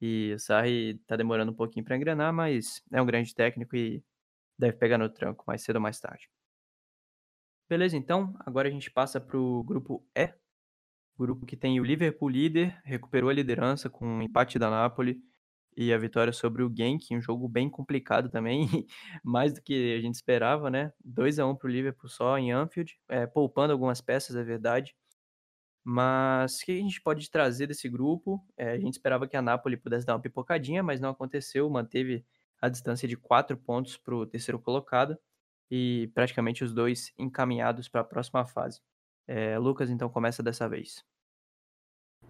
S1: E o Sarri tá demorando um pouquinho para engrenar, mas é um grande técnico e deve pegar no tranco mais cedo ou mais tarde. Beleza, então, agora a gente passa para o grupo E. Grupo que tem o Liverpool líder, recuperou a liderança com um empate da Napoli e a vitória sobre o Genk, um jogo bem complicado também, mais do que a gente esperava, né? 2 a 1 para o Liverpool só em Anfield, é, poupando algumas peças, é verdade. Mas o que a gente pode trazer desse grupo? É, a gente esperava que a Napoli pudesse dar uma pipocadinha, mas não aconteceu, manteve a distância de 4 pontos para o terceiro colocado e praticamente os dois encaminhados para a próxima fase. É, Lucas, então, começa dessa vez.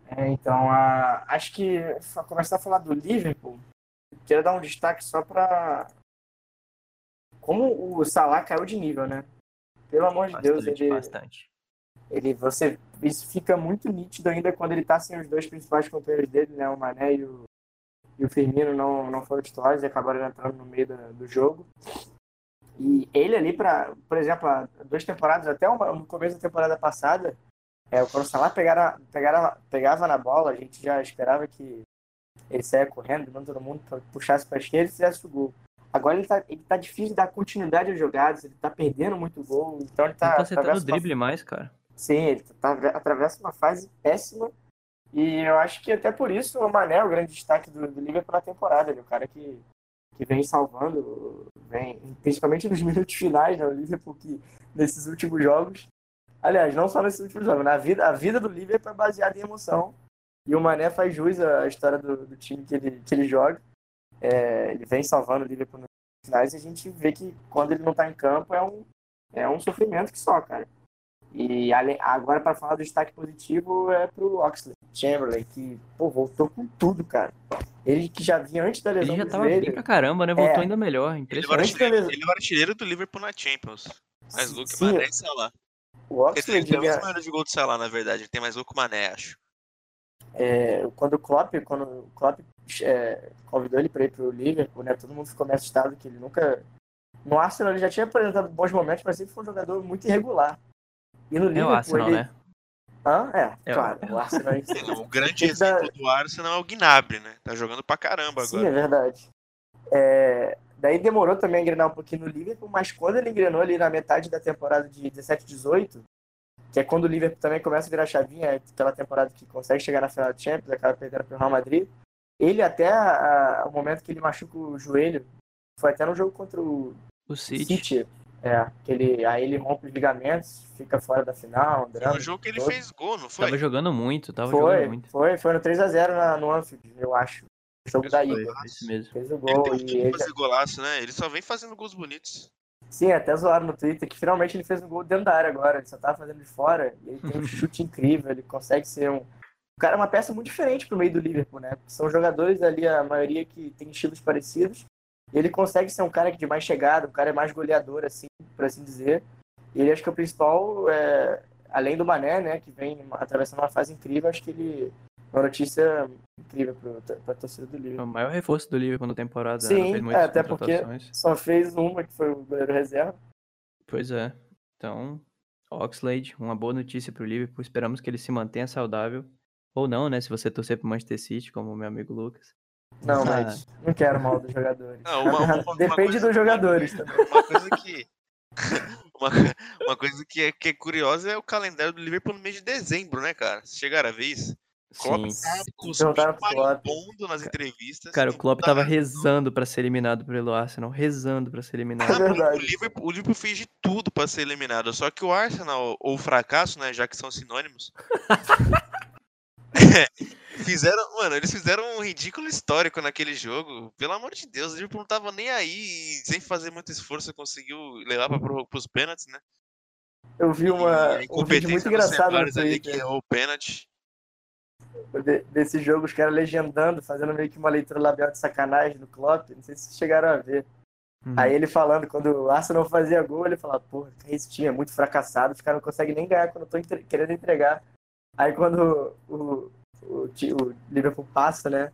S3: É, então, a, acho que começar a falar do Liverpool, queria dar um destaque só para como o Salah caiu de nível, né? Pelo amor
S1: bastante,
S3: de Deus, ele,
S1: bastante.
S3: ele você isso fica muito nítido ainda quando ele tá sem os dois principais companheiros dele, né? O Mané e o, e o Firmino não, não foram titulares e acabaram entrando no meio da, do jogo. E ele ali, pra, por exemplo, há duas temporadas, até uma, no começo da temporada passada, é, o Salah pegara, pegara, pegava na bola, a gente já esperava que ele saia correndo, mandando todo mundo puxasse para a esquerda e fizesse o gol. Agora ele tá, ele tá difícil de dar continuidade às jogadas, ele tá perdendo muito gol, então ele tá.
S1: Não tá acertando o drible uma... mais, cara.
S3: Sim, ele tá, atravessa uma fase péssima. E eu acho que até por isso o Mané é o grande destaque do, do Liverpool na temporada. Ele é o cara que que vem salvando, vem, principalmente nos minutos finais, né? O Liverpool que nesses últimos jogos. Aliás, não só nesses últimos jogos, na vida, a vida do Liverpool é baseada em emoção. E o Mané faz jus à história do, do time que ele, que ele joga. É, ele vem salvando o Liverpool nos finais e a gente vê que quando ele não está em campo é um, é um sofrimento que só, cara. E agora, para falar do destaque positivo, é pro Oxley Chamberlain, que pô, voltou com tudo, cara. Ele que já vinha antes da lesão
S1: Ele já tava joelho, bem pra caramba, né? Voltou é, ainda melhor. Impressionante.
S2: Ele, ele é o artilheiro do Liverpool na Champions. Mais gol que Mané e Salah.
S3: O Oxley
S2: ele tem mais de gol do Salah, na verdade. Ele tem mais gol que o Mané, acho.
S3: É, quando o Klopp, quando o Klopp é, convidou ele para ir pro Liverpool, né? Todo mundo ficou meio assustado que ele nunca... No Arsenal ele já tinha apresentado bons momentos, mas sempre foi um jogador muito irregular.
S1: E no é Liverpool, o Arsenal,
S3: ele...
S1: né?
S3: Ah, é, é, claro. O, Arsenal,
S2: o grande exemplo do Arsenal é o Gnabry, né? Tá jogando pra caramba agora.
S3: Sim, é verdade. É... Daí demorou também a engrenar um pouquinho no Liverpool, mas quando ele engrenou ali na metade da temporada de 17 18, que é quando o Liverpool também começa a virar chavinha, é aquela temporada que consegue chegar na final da Champions, acaba perdendo pro Real Madrid, ele até a, a, o momento que ele machuca o joelho, foi até no jogo contra o,
S1: o City. City
S3: é, que ele, aí ele rompe os ligamentos, fica fora da final.
S2: Drama, no jogo que ele todo. fez gol, não foi?
S1: Tava jogando muito, tava
S3: foi,
S1: jogando muito.
S3: Foi, foi no 3x0 no Anfield, eu acho. Jogo da
S1: mesmo.
S3: Fez o gol.
S2: Ele tem um e ele... fazer golaço, né? Ele só vem fazendo gols bonitos.
S3: Sim, até zoaram no Twitter que finalmente ele fez um gol dentro da área agora. Ele só tava fazendo de fora. E ele tem um chute incrível. Ele consegue ser um. O cara é uma peça muito diferente pro meio do Liverpool, né? São jogadores ali, a maioria que tem estilos parecidos. Ele consegue ser um cara de mais chegada, um cara mais goleador, assim, por assim dizer. E ele acho que o principal, é, além do Mané, né, que vem atravessando uma fase incrível, acho que ele uma notícia incrível para a torcida do Liverpool.
S1: O maior reforço do Liverpool na temporada.
S3: Sim, é, até porque só fez uma, que foi o goleiro reserva.
S1: Pois é. Então, Oxlade, uma boa notícia para o Liverpool. Esperamos que ele se mantenha saudável. Ou não, né? Se você torcer para o Manchester City, como o meu amigo Lucas.
S3: Não, mas não quero mal dos jogadores. Não, uma, uma, Depende dos jogadores também.
S2: Uma coisa que, Uma, uma coisa que é, que é curiosa é o calendário do Liverpool no mês de dezembro, né, cara? Vocês chegaram a ver isso? Klopp tá marimbondo nas entrevistas.
S1: Cara, o
S2: não
S1: Klopp
S2: tá-
S1: tava rezando pra ser eliminado pelo Arsenal, rezando pra ser eliminado.
S3: É verdade.
S2: O Liverpool, o Liverpool fez de tudo pra ser eliminado. Só que o Arsenal, ou o fracasso, né? Já que são sinônimos. fizeram. Mano, eles fizeram um ridículo histórico naquele jogo. Pelo amor de Deus, o Liverpool não tava nem aí. E sem fazer muito esforço, conseguiu levar pra, pro, pros pênaltis, né?
S3: Eu vi uma, um vídeo
S2: incompetência
S3: muito
S2: do
S3: engraçado
S2: ali, que errou o pênalti.
S3: De- desse jogo, os caras legendando, fazendo meio que uma leitura labial de sacanagem do Klopp. Não sei se vocês chegaram a ver.
S1: Uhum.
S3: Aí ele falando, quando o Arsenal fazia gol, ele falava, porra, esse time é muito fracassado, os caras não conseguem nem ganhar quando eu tô entre- querendo entregar. Aí quando o, o, ti- o Liverpool passa, né?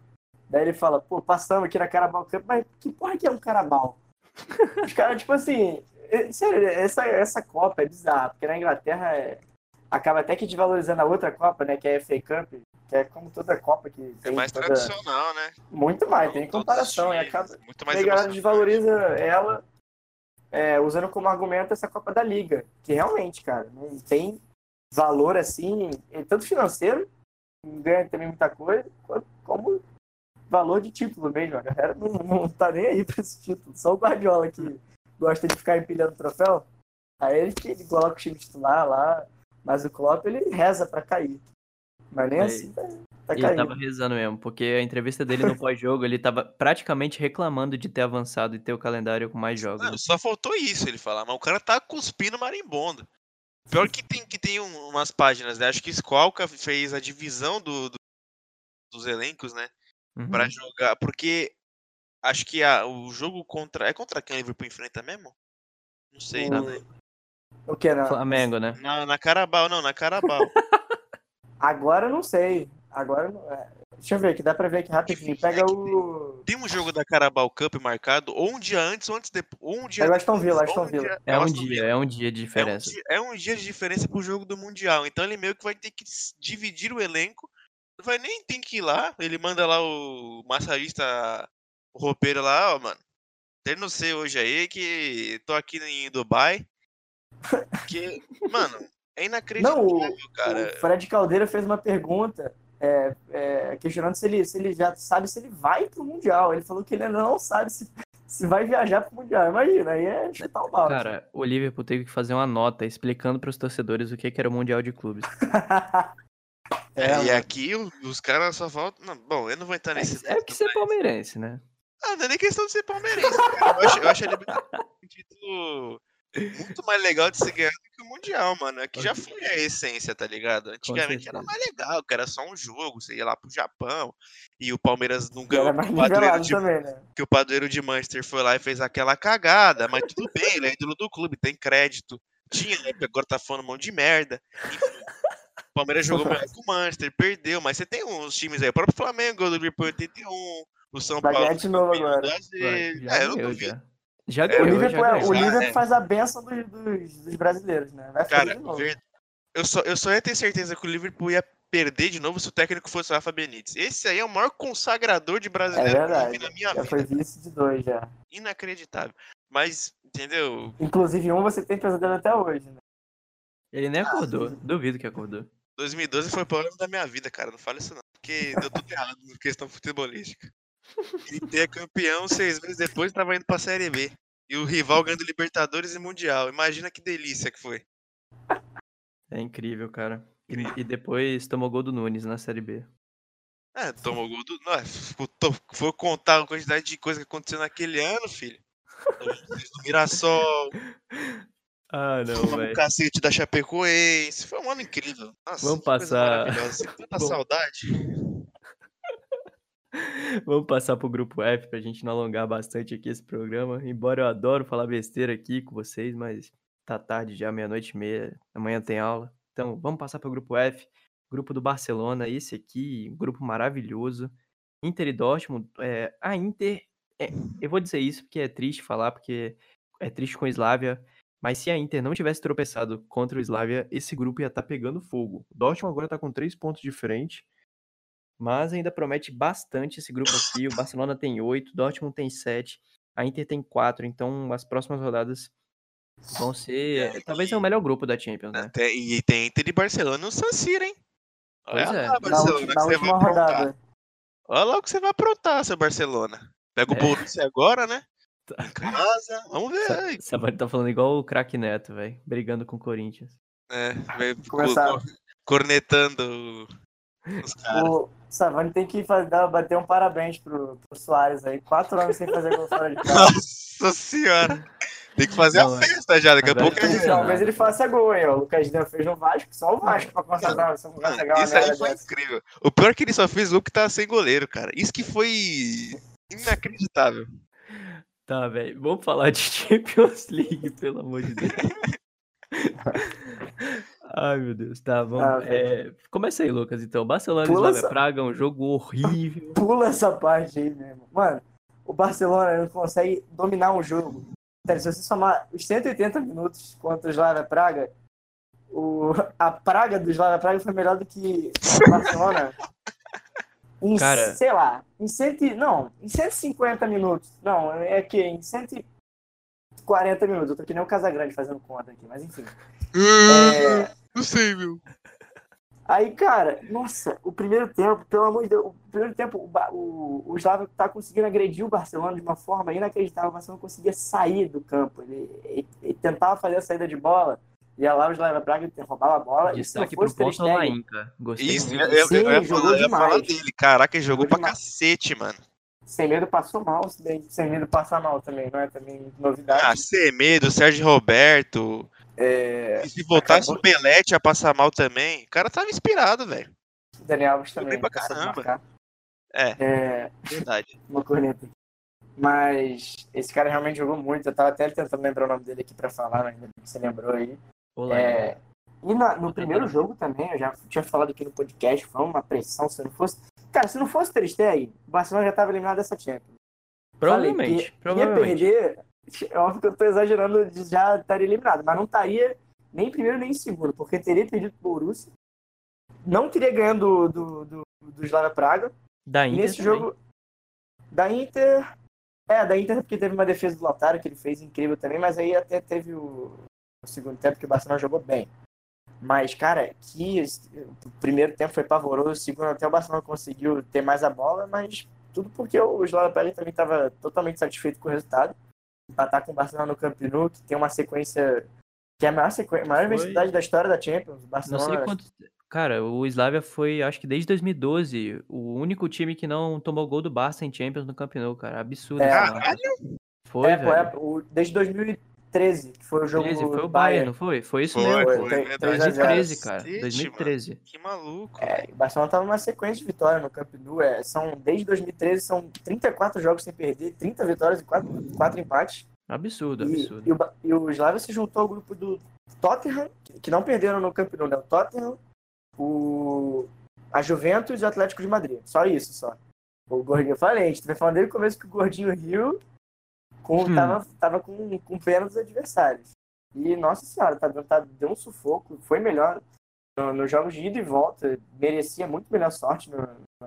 S3: Daí ele fala, pô, passamos aqui na Carabao Cup, mas que porra que é um Carabao? Os caras, tipo assim, é- sério, essa, essa Copa é bizarra, porque na Inglaterra é- acaba até que desvalorizando a outra Copa, né, que é a FA Cup, que é como toda Copa que
S2: É mais
S3: toda-
S2: tradicional, né?
S3: muito mais, tem comparação, e
S2: times,
S3: acaba,
S2: Muito
S3: e
S2: mais
S3: aí a galera desvaloriza ela é, usando como argumento essa Copa da Liga. Que realmente, cara, não tem valor assim, é, tanto financeiro, não ganha também muita coisa, quanto- como valor de título mesmo. A galera não, não tá nem aí pra esse título. Só o Guardiola que gosta de ficar empilhando troféu. Aí ele ele coloca o time titular lá, mas o Klopp ele reza pra cair. Mas nem
S1: Aí.
S3: assim tá, tá
S1: Ele
S3: caindo.
S1: tava rezando mesmo, porque a entrevista dele no pós-jogo, ele tava praticamente reclamando de ter avançado e ter o calendário com mais jogos.
S2: Não, só faltou isso ele falar, mas o cara tá cuspindo marimbondo. Pior que tem, que tem um- umas páginas, né? Acho que Squalca fez a divisão do, do- dos elencos, né?
S1: Uhum.
S2: Pra jogar. Porque acho que a- o jogo contra. É contra quem o Liverpool enfrenta mesmo? Não sei.
S3: O-
S2: né?
S3: O que, não?
S1: Flamengo, né?
S2: Na, na Carabao, não, na Carabao.
S3: Agora eu não sei. Agora é. Deixa eu ver aqui, dá pra ver aqui rapidinho. Pega o.
S2: tem um jogo da Carabao Cup marcado ou um dia antes ou antes depois. Um dia
S3: Pega o Aston Villa,
S2: depois,
S3: Aston
S2: ou
S3: Villa.
S2: dia-
S1: É um dia,
S2: Villa.
S1: é um dia de
S2: É um,
S1: diferença.
S2: dia, é um dia de diferença pro jogo do Mundial. Então ele meio que vai ter que dividir o elenco. Não vai nem ter que ir lá. Ele manda lá o massagista, o roupeiro lá, ó, mano. Tem não sei hoje aí que tô aqui em Dubai. Que, mano, é inacreditável,
S3: Não, o,
S2: cara.
S3: o Fred Caldeira fez uma pergunta é, é, questionando se ele, se ele já sabe se ele vai pro Mundial. Ele falou que ele ainda não sabe se, se vai viajar pro Mundial. Imagina, aí é chutar o balde.
S1: Cara, o Liverpool teve que fazer uma nota explicando pros torcedores o que que era o Mundial de Clubes.
S3: É,
S2: e
S3: mano.
S2: aqui os caras só faltam. não, bom, eu não vou entrar nesse.
S1: É porque você é palmeirense, né?
S2: Ah, não é nem questão de ser palmeirense, cara. Eu acho, eu acho ele um título muito mais legal de se ganhar do que o Mundial, mano. É que já foi a essência, tá ligado? Antigamente era mais legal, que era só um jogo, você ia lá pro Japão e o Palmeiras não ganhou porque o padroeiro
S3: nivelado
S2: de,
S3: também, né?
S2: que o padroeiro de Manchester foi lá e fez aquela cagada, mas tudo bem, ele é ídolo do clube, tem crédito. Tinha, né? agora tá falando um monte de merda. Enfim, o Palmeiras jogou melhor que o Manchester, perdeu, mas você tem uns times aí, o próprio Flamengo, o Liverpool 81, o São
S3: Vai
S2: Paulo
S3: ganhar de novo agora.
S1: Já
S2: É, eu não duvido.
S1: já. Já
S2: É,
S3: O
S1: já
S3: Liverpool, é-
S1: ganhou.
S3: o
S2: já,
S3: Liverpool
S2: é.
S3: faz a benção dos, dos, dos brasileiros, né? Vai
S2: Cara,
S3: de novo.
S2: ver- eu, só, eu só ia ter certeza que o Liverpool ia perder de novo se o técnico fosse o Rafa Benítez. Esse aí é o maior consagrador de
S3: É
S2: brasileiro que eu vi na minha
S3: Já
S2: vida.
S3: foi vice de dois já.
S2: Inacreditável. Mas, entendeu?
S3: Inclusive um você tem pesadelo até hoje, né?
S1: Ele nem acordou. Duvido que acordou.
S2: 2012 foi o problema da minha vida, cara. Não fala isso não. Porque deu tudo errado na questão futebolística. Ele é campeão seis meses depois tava indo pra Série B. E o rival ganhando Libertadores e Mundial. Imagina que delícia que foi.
S1: É incrível, cara. E, e depois tomou gol do Nunes na Série B.
S2: É, tomou gol do. Não, tô- foi contar a quantidade de coisa que aconteceu naquele ano, filho. Do Mirassol,
S1: Ah, não, velho.
S2: cacete da Chapecoense. Foi um ano incrível. Nossa,
S1: Vamos passar-
S2: Tanta
S1: Vamos-
S2: saudade.
S1: Vamos passar pro grupo F pra gente não alongar bastante aqui esse programa. Embora eu adoro falar besteira aqui com vocês, mas tá tarde já, meia-noite e meia. Amanhã tem aula. Então, vamos passar pro grupo F. Grupo do Barcelona, esse aqui, um grupo maravilhoso. Inter e Dortmund. É, a Inter, é, eu vou dizer isso porque é triste falar, porque é triste com o Slavia. Mas se a Inter não tivesse tropeçado contra o Slavia, esse grupo ia estar pegando fogo. O Dortmund agora tá com três pontos de frente. Mas ainda promete bastante esse grupo aqui. O Barcelona tem oito, Dortmund tem sete, a Inter tem quatro. Então, as próximas rodadas Vão ser. Talvez é o melhor grupo da Champions, né?
S2: Até- e tem Inter e Barcelona no San Siro, hein? Olha
S1: Pois é.
S2: lá,
S3: Na,
S2: Barcelona,
S3: ulti-
S2: que
S3: na
S2: você vai aprontar.
S3: rodada.
S2: Olha lá o que você vai aprontar, seu Barcelona. Pega o
S1: É.
S2: Borussia agora, né?
S1: Tá.
S2: Em casa. Vamos ver. aí.
S1: Sa- Savani tá falando igual o craque Neto, velho. Brigando com o Corinthians.
S2: É, vai
S3: Começar.
S2: co- co- cornetando os caras.
S3: O Savani tem que fazer, dar- bater um parabéns pro, pro Soares aí. Quatro anos sem fazer gol fora de casa.
S2: Nossa senhora. Tem que fazer
S1: Não,
S2: a festa já. Daqui a pouco é.
S3: Talvez ele faça gol, hein? ó. O Lucas Lima fez no Vasco, só o Vasco pra pegar uma
S2: Isso aí foi
S3: dessa.
S2: incrível. O pior é que ele só fez gol que tá sem goleiro, cara. Isso que foi inacreditável.
S1: Tá, velho. Vamos falar de Champions League, pelo amor de Deus. Ai, meu Deus. Tá, vamos.
S3: Ah,
S1: é, Começa aí, Lucas. Então, Barcelona e Slavia
S3: essa-
S1: Praga, um jogo horrível.
S3: Pula essa parte aí mesmo. Mano, o Barcelona não consegue dominar um jogo. Sério, se você somar os 180 minutos contra o Slavia Praga, o, a praga do Slavia Praga foi melhor do que o Barcelona. Em,
S1: Cara.
S3: sei lá, em, cento, não, em 150 minutos. Não, é que em 140 minutos. Eu tô que nem o Casagrande fazendo conta aqui, mas enfim. É,
S2: Não sei, meu.
S3: Aí, cara, nossa, o primeiro tempo, pelo amor de Deus, o primeiro tempo, o, o, o Slavia tá conseguindo agredir o Barcelona de uma forma inacreditável. O Barcelona conseguia sair do campo. Ele, ele- ele tentava fazer a saída de bola, ia lá o Slavia Praga e roubava a bola.
S1: Destaque pro ponto
S3: Stegen,
S1: Lainca. Gostei
S2: Isso, eu,
S1: muito.
S2: eu,
S3: Sim,
S2: eu ia
S3: jogou
S2: falar, eu ia falar dele. Caraca, ele jogou
S3: Jogou
S2: pra
S3: demais.
S2: cacete, mano.
S3: sem medo passou mal, se bem que sem medo passa mal também, não é também novidade.
S2: Ah, Semedo, Sérgio Roberto.
S3: É,
S2: E se voltasse
S3: acabou-
S2: o Belete ia passar mal também. O cara tava inspirado, velho.
S3: Daniel Alves também.
S2: pra caramba. É,
S3: É,
S2: verdade.
S3: uma corneta. Mas esse cara realmente jogou muito. Eu tava até tentando lembrar o nome dele aqui pra falar, mas ainda bem que você lembrou aí.
S1: Olá.
S3: É, e na- no primeiro jogo também, eu já tinha falado aqui no podcast, foi uma pressão. Se não fosse. Cara, se não fosse o Ter Stegen, o Barcelona já estava eliminado dessa Champions.
S1: Provavelmente.
S3: Falei
S1: provavelmente.
S3: Ia perder. É óbvio que eu tô exagerando de já estaria eliminado, mas não estaria nem em primeiro nem em segundo, porque teria perdido pro Borussia. Não teria ganho do, do, do, do Slavia Praga.
S1: Da Inter
S3: nesse
S1: também.
S3: jogo da Inter. É, da Inter porque teve uma defesa do Lautaro que ele fez incrível também, mas aí até teve o, o segundo tempo que o Barcelona jogou bem. Mas, cara, que o primeiro tempo foi pavoroso, o segundo até o Barcelona conseguiu ter mais a bola, mas tudo porque o Slavia Praga também estava totalmente satisfeito com o resultado empatar com o Barcelona no Camp Nou, que tem uma sequência que é a maior, sequência, maior velocidade da história da Champions. Barcelona,
S1: não sei quanto... Cara, o Slavia foi, acho que desde 2012, o único time que não tomou gol do Barça em Champions no Campeonato, cara. Absurdo.
S3: É.
S1: Foi,
S3: é,
S1: velho.
S3: Pô, é, desde 2012. 13, que foi o jogo
S1: 13, foi o Bayern, não foi? Foi isso
S2: foi,
S1: mesmo.
S3: Foi, foi. É
S1: 2013, cara. 2013.
S2: Mano, que maluco.
S3: É, o Barcelona tava numa sequência de vitória no Camp Nou. É, são, desde 2013 são 34 jogos sem perder, 30 vitórias e 4, 4 empates.
S1: Absurdo,
S3: e,
S1: absurdo.
S3: E o, e o Slavia se juntou ao grupo do Tottenham, que não perderam no Camp Nou, né? O Tottenham, o, a Juventus e o Atlético de Madrid. Só isso, só. O Gordinho, eu falei, a gente vai falando desde o começo que o Gordinho riu com,
S1: Hum.
S3: tava, tava com, com pena dos adversários. E, nossa senhora, tá, dando- tá, deu um sufoco, foi melhor no- nos jogos de ida e volta, merecia muito melhor sorte no,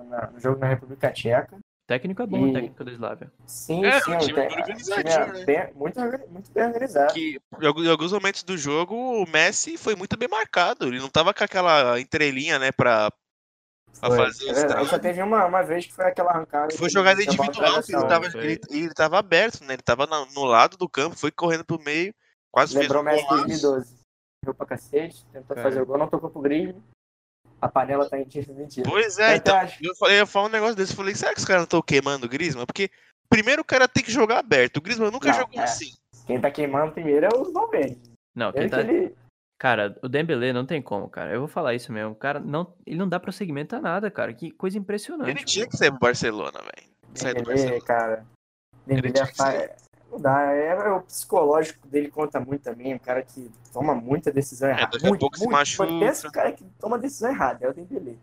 S3: na- no jogo na República Tcheca.
S1: Técnico é bom,
S3: E-
S1: técnico do Slavia.
S3: Sim,
S2: É,
S3: sim,
S2: um time organizadinho,
S3: é
S2: né?
S3: bem- muito, muito bem organizado.
S2: Que em alguns momentos do jogo o Messi foi muito bem marcado. Ele não tava com aquela entrelinha, né, pra, pra
S3: Foi,
S2: fazer
S3: é
S2: o
S3: verdade.
S2: estrago.
S3: Só teve uma, uma vez que foi aquela arrancada.
S2: Foi jogada individual, que ele tava, ele, ele tava aberto, né? Ele tava na- no lado do campo, foi correndo pro meio, quase
S3: Lembrou o
S2: fez
S3: Messi
S2: um golaço.
S3: 2012. Jogou pra cacete, tentou
S1: Cara.
S3: fazer o gol, não tocou pro Grêmio. A panela tá em mentira.
S2: Pois é, então, eu, falei, eu ia falar um negócio desse, eu falei, será que os caras não estão queimando o Griezmann? Porque primeiro o cara tem que jogar aberto, o Griezmann nunca
S3: Não,
S2: jogou
S3: é.
S2: assim.
S3: Quem tá queimando primeiro é o Valverde.
S1: Não, quem
S3: Ele
S1: tá...
S3: que ele...
S1: Cara, o Dembele não tem como, cara. Eu vou falar isso mesmo. O cara não, ele não dá prosseguimento a nada, cara. Que coisa impressionante.
S2: Ele tinha que sair pro Barcelona, velho. Sair do
S3: Dembélé,
S2: Barcelona.
S3: cara. Dembélé. Não dá, é, é o psicológico dele conta muito também, um cara que toma muita decisão errada.
S2: É, daqui a
S3: muito,
S2: pouco se
S3: muito.
S2: machuca.
S3: Pensa o cara que toma decisão errada, é o Dembélé.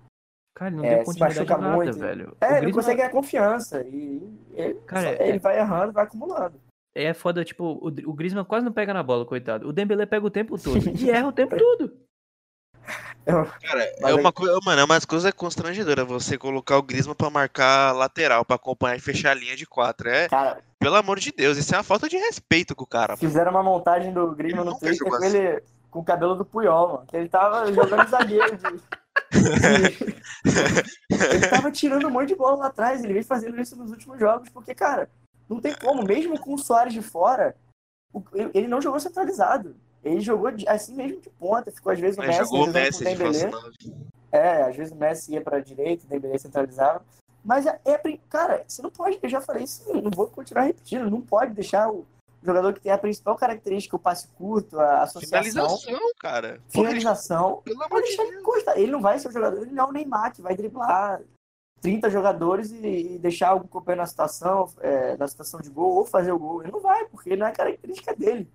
S1: Cara, ele não
S3: É,
S1: tem
S3: se
S1: continuidade
S3: machuca
S1: nada,
S3: muito.
S1: velho.
S3: É, ele não consegue ganhar confiança. E ele,
S1: Cara,
S3: só-
S1: é-
S3: ele vai errando, vai acumulando.
S1: É foda, tipo, o, o Griezmann quase não pega na bola, coitado. O Dembele pega o tempo todo e erra o tempo todo.
S2: Cara,
S3: Mas
S2: é uma coisa, mano, é uma coisa constrangedora você colocar o Griezmann pra marcar lateral, pra acompanhar e fechar a linha de quatro. É,
S3: Cara,
S2: pelo amor de Deus, isso é uma falta de respeito com o cara.
S3: Fizeram uma montagem do Griezmann
S2: Ele
S3: no Twitter com
S2: assim.
S3: ele com o cabelo do Puyol, mano. Que ele tava jogando zagueiro. de- ele tava tirando um monte de bola lá atrás. Ele vem fazendo isso nos últimos jogos, porque, cara, não tem como. Mesmo com o Soares de fora, ele não jogou centralizado. Ele jogou assim mesmo de ponta. Ficou às vezes o Messi,
S2: jogou o Messi
S3: Dembélé. É, às vezes o Messi ia pra direita, o Dembélé centralizava. Mas é, é cara, você não pode, eu já falei isso, não vou continuar repetindo, não pode deixar o jogador que tem a principal característica, o passe curto, a associação,
S2: Finalização, cara.
S3: Finalização,
S2: Pelo amor de Deus.
S3: Ele não vai ser o jogador, ele não é o Neymar que vai driblar 30 jogadores e, e deixar algum companheiro na situação, é, na situação de gol ou fazer o gol. Ele não vai, porque não é característica dele.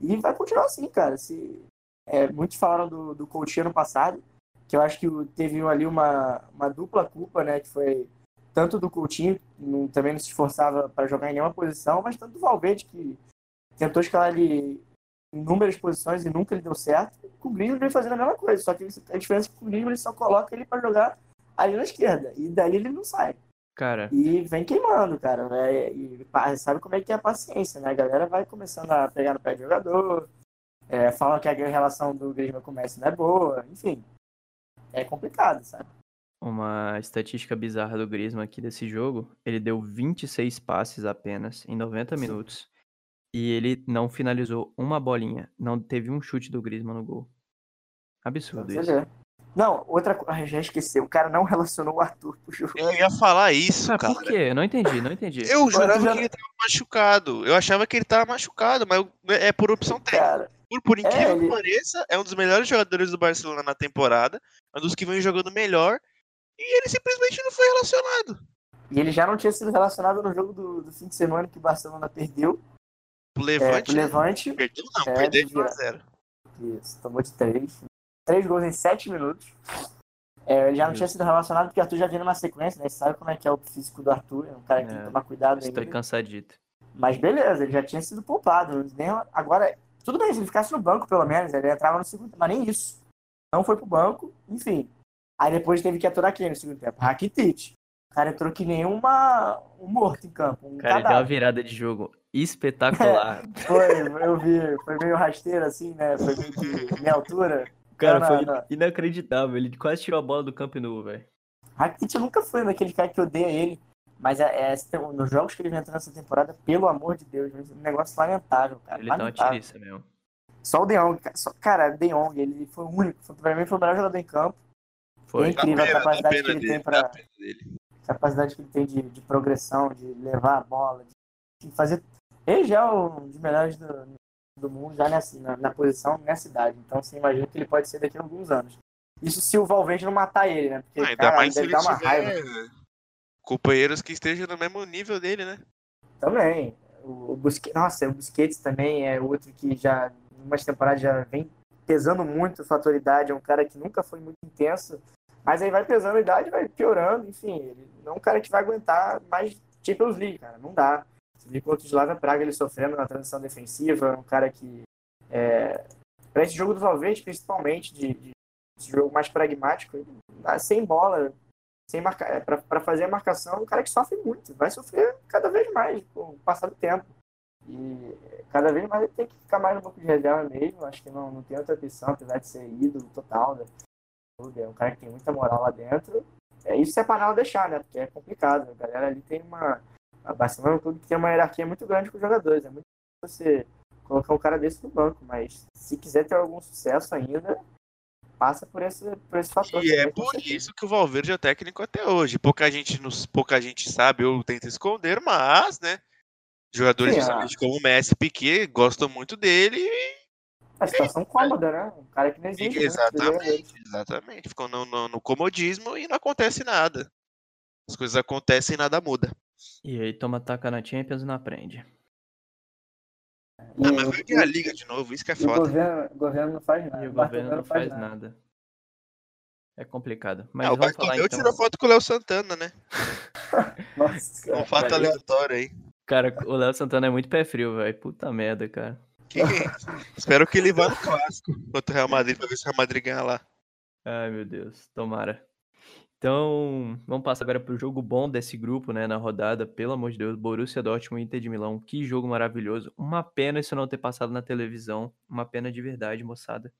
S3: E vai continuar assim, cara. Se, é, muitos falaram do, do Coutinho ano passado, que eu acho que o- teve ali uma, uma dupla culpa, né? Que foi tanto do Coutinho, que também não se esforçava para jogar em nenhuma posição, mas tanto do Valverde, que tentou escalar ele em inúmeras posições e nunca ele deu certo. Com o Griezmann vem fazendo a mesma coisa, só que a diferença é que o Griezmann ele só coloca ele para jogar ali na esquerda, e daí ele não sai.
S1: Cara,
S3: E vem queimando, cara. Né? E sabe como é que é a paciência, né? A galera vai começando a pegar no pé do jogador, é, falam que a relação do Griezmann com o Messi não é boa, enfim. É complicado, sabe?
S1: uma estatística bizarra do Griezmann aqui desse jogo, ele deu 26 passes apenas em 90
S3: Sim.
S1: minutos. E ele não finalizou uma bolinha. Não teve um chute do Griezmann no gol. Absurdo isso.
S3: ver. Não, outra coisa, já esqueci, o cara não relacionou o Arthur pro jogo.
S2: Eu ia falar isso,
S1: Cara,
S2: cara.
S1: por quê? Eu não entendi, não entendi.
S2: Eu jurava
S3: já-
S2: que ele tava machucado. Eu achava que ele tava machucado, mas é por opção técnica.
S3: Cara,
S2: Por, por incrível
S3: ele-
S2: que pareça, é um dos melhores jogadores do Barcelona na temporada. É um dos que vem jogando melhor. E ele simplesmente não foi relacionado.
S3: e ele já não tinha sido relacionado no jogo do, do fim de semana que o Barcelona perdeu.
S2: Pro
S3: É,
S2: Levante.
S3: pro
S2: né?
S3: Levante.
S2: Perdeu não,
S3: É,
S2: perdeu de
S3: vira.
S2: 1x0.
S3: Isso, tomou de três. Três gols em sete minutos. É, ele já não tinha sido relacionado porque o Arthur já vinha numa sequência, né? Você sabe como é que é o físico do Arthur, é um cara que tem
S1: É,
S3: que tomar cuidado
S1: Estou
S3: ainda.
S1: cansadito.
S3: Mas beleza, ele já tinha sido poupado. Nem, agora, tudo bem, se ele ficasse no banco, pelo menos, ele entrava no segundo tempo, mas nem isso. Não foi pro banco, enfim. Aí depois teve que aturar quem no segundo tempo? Rakitic. O cara entrou que nem uma, um morto em campo, um
S1: Cara, ele deu uma
S3: cadáver.
S1: virada de jogo espetacular.
S3: Foi, eu vi, foi meio rasteiro assim, né? Foi meio que minha altura.
S1: Cara, foi inacreditável. Ele quase tirou a bola do Camp Nou, velho.
S3: Rakitic nunca foi daquele cara que odeia ele. Mas é, é- nos jogos que ele vem entrando nessa temporada, pelo amor de Deus, um negócio lamentável, cara.
S1: Ele tá uma
S3: lamentável.
S1: tiriça mesmo.
S3: Só o De Jong, cara, só, cara, De Jong, ele foi o único, foi, pra mim foi o melhor jogador em campo.
S1: Foi.
S3: Hein? Incrível a
S2: Dá pena,
S3: capacidade
S2: dá
S3: que
S2: pena
S3: ele
S2: dele,
S3: tem pra-
S2: pena dele.
S3: capacidade que ele tem de, de progressão, de levar a bola, de fazer. Ele já é um dos melhores do, do mundo, já nessa, na, na posição, nessa idade. Então você imagina que ele pode ser daqui a alguns anos. Isso se o Valverde não matar ele, né? Porque,
S2: Ah, ainda
S3: cara,
S2: mais se ele
S3: dar uma raiva.
S2: companheiros que estejam no mesmo nível dele, né?
S3: Também. O, o Busquets, nossa, o Busquets também é outro que já, em umas temporadas, já vem pesando muito a fator idade. É um cara que nunca foi muito intenso, mas aí vai pesando a idade, vai piorando. Enfim, ele não é um cara que vai aguentar mais Champions League, cara. Não dá. Viu contra o Slava Praga ele sofrendo na transição defensiva. Um cara que, é, para esse jogo do Valverde, principalmente, de, de esse jogo mais pragmático, dá sem bola, sem marcar, para fazer a marcação, é um cara que sofre muito, vai sofrer cada vez mais com o passar do tempo. E cada vez mais ele tem que ficar mais no banco de reserva mesmo. Acho que não, não tem outra opção, apesar de ser ídolo total. Né? É um cara que tem muita moral lá dentro. É, isso é para não deixar, né? Porque é complicado. A galera ali tem uma. A Barcelona é um clube que tem uma hierarquia muito grande com os jogadores. É muito difícil você colocar um cara desse no banco. Mas se quiser ter algum sucesso ainda, passa por esse, por esse fator.
S2: E é por isso que o Valverde é o técnico até hoje. Pouca gente, nos, pouca gente sabe ou tenta esconder, mas, né? Jogadores
S3: Sim,
S2: justamente como o Messi Piquet gostam muito dele. e-
S3: É situação cômoda, né? Um cara que não existe. dos jogadores.
S2: Exatamente, exatamente. Ficam no, no- no comodismo e não acontece nada. As coisas acontecem e nada muda.
S1: E aí toma taca na Champions e não aprende.
S2: Ah, mas vai ganhar a liga de novo, isso que é
S3: E o
S2: foda.
S3: governo, o governo não faz nada.
S1: E o governo não faz nada. É complicado. Mas
S2: Ah, o
S1: vamos falar
S2: Bartomeu
S1: então.
S2: tirou foto com o Léo Santana, né?
S3: Nossa,
S2: É um fato aleatório aí.
S1: Cara, o Léo Santana é muito pé frio, velho. Puta merda, cara.
S2: Que- Espero que ele vá no clássico contra o Real Madrid pra ver se o Real Madrid ganha lá.
S1: Ai, meu Deus. Tomara. Então, vamos passar agora para o jogo bom desse grupo, né, na rodada. Pelo amor de Deus, Borussia Dortmund e Inter de Milão. Que jogo maravilhoso. Uma pena isso não ter passado na televisão. Uma pena de verdade, moçada.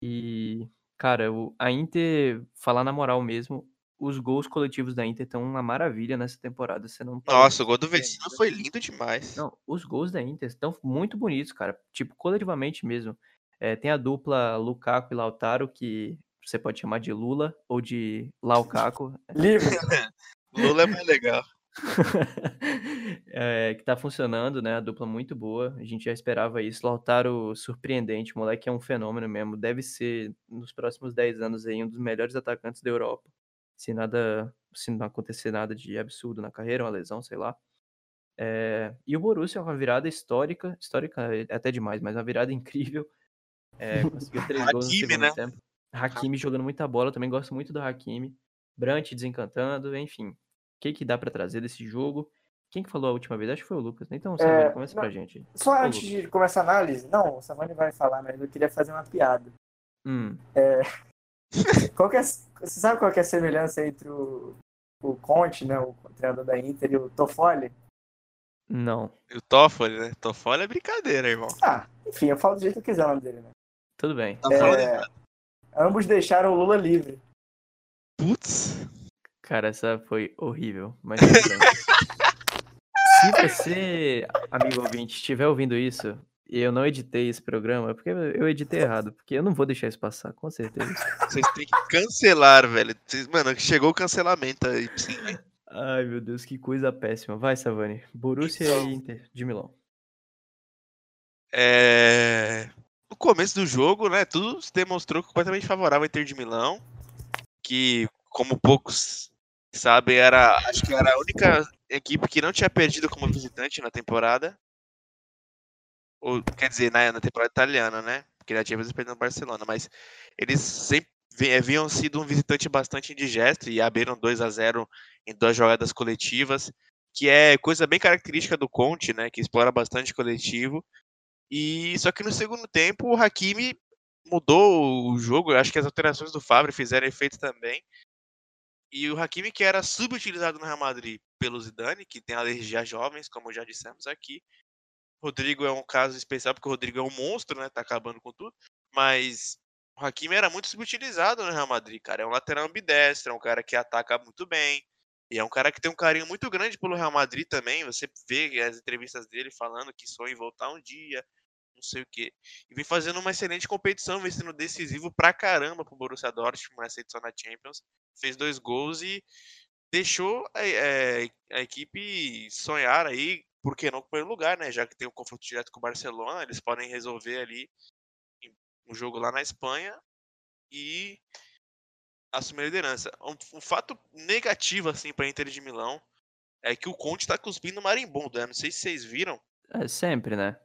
S1: E, cara, o, a Inter, falar na moral mesmo, os gols coletivos da Inter estão uma maravilha nessa temporada. Você não
S2: Nossa, o gol do Vecino foi lindo demais.
S1: Não, os gols da Inter estão muito bonitos, cara. Tipo, coletivamente mesmo. É, tem a dupla Lukaku e Lautaro, que você pode chamar de Lula ou de Laucaco.
S3: Livre.
S2: Lula é mais legal.
S1: é, que tá funcionando, né? A dupla muito boa. A gente já esperava isso. Lautaro surpreendente, o moleque é um fenômeno mesmo. Deve ser, nos próximos 10 anos, aí, um dos melhores atacantes da Europa. Se nada, se não acontecer nada de absurdo na carreira, uma lesão, sei lá. É, e o Borussia é uma virada histórica, histórica é até demais, mas uma virada incrível. É, conseguiu três gols no segundo né? tempo. Hakimi jogando muita bola, também gosto muito do Hakimi. Brant desencantando, enfim. O que, que dá para trazer desse jogo? Quem que falou a última vez? Acho que foi o Lucas, né? Então, Savani, é, começa não, pra gente.
S3: Só antes Lucas. de começar a análise, não, o Savani vai falar, mas eu queria fazer uma piada.
S1: Hum.
S3: É, qual é, você sabe qual é a semelhança entre o, o Conte, né, o treinador da Inter, e o Toffoli?
S1: Não.
S2: E o Toffoli, né? Toffoli é brincadeira, irmão.
S3: Ah, enfim, eu falo do jeito que eu quiser o nome dele, né?
S1: Tudo bem.
S3: Tá é, Ambos deixaram o Lula livre.
S2: Putz.
S1: Cara, essa foi horrível, mas. Se você, amigo ouvinte, estiver ouvindo isso e eu não editei esse programa, é porque eu editei errado, porque eu não vou deixar isso passar, com certeza.
S2: Vocês têm que cancelar, velho. Vocês, mano, chegou o cancelamento aí, sim.
S1: Ai, meu Deus, que coisa péssima. Vai, Savani. Borussia e Inter de Milão.
S2: É no começo do jogo, né, tudo se demonstrou completamente favorável ao Inter de Milão, que, como poucos sabem, era, acho que era a única equipe que não tinha perdido como visitante na temporada. Ou, quer dizer, na, na temporada italiana, né? Porque já tinha perdido no Barcelona, mas eles sempre haviam sido um visitante bastante indigesto e abriram 2 a 0 em duas jogadas coletivas, que é coisa bem característica do Conte, né, que explora bastante coletivo e só que no segundo tempo o Hakimi mudou o jogo. Eu acho que as alterações do Fabre fizeram efeito também. E o Hakimi, que era subutilizado no Real Madrid pelo Zidane, que tem alergia a jovens, como já dissemos aqui. Rodrigo é um caso especial, porque o Rodrigo é um monstro, né? Tá acabando com tudo. Mas o Hakimi era muito subutilizado no Real Madrid, cara. É um lateral ambidestro, é um cara que ataca muito bem. E é um cara que tem um carinho muito grande pelo Real Madrid também. Você vê as entrevistas dele falando que sonha em voltar um dia, sei o quê. E vem fazendo uma excelente competição, vem sendo decisivo pra caramba pro Borussia Dortmund nessa edição da Champions. Fez dois gols e deixou a, é, a equipe sonhar aí, por que não com o primeiro lugar, né? Já que tem um confronto direto com o Barcelona, eles podem resolver ali um jogo lá na Espanha e assumir a liderança. Um, um fato negativo, assim, pra Inter de Milão é que o Conte tá cuspindo marimbondo, né? Não sei se vocês viram.
S1: É sempre, né?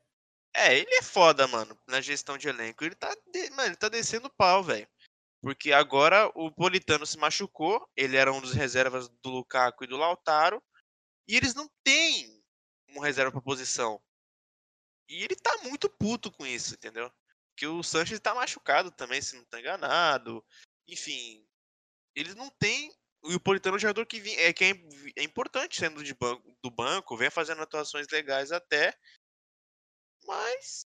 S2: É, ele é foda, mano, na gestão de elenco. Ele tá, de... mano, ele tá descendo pau, velho. Porque agora o Politano se machucou, ele era um dos reservas do Lukaku e do Lautaro, e eles não têm um reserva pra posição. E ele tá muito puto com isso, entendeu? Porque o Sanches tá machucado também, se não tá enganado. Enfim, eles não têm. E o Politano é um jogador que, é, que é, é importante sendo de banco, do banco, vem fazendo atuações legais até. Mas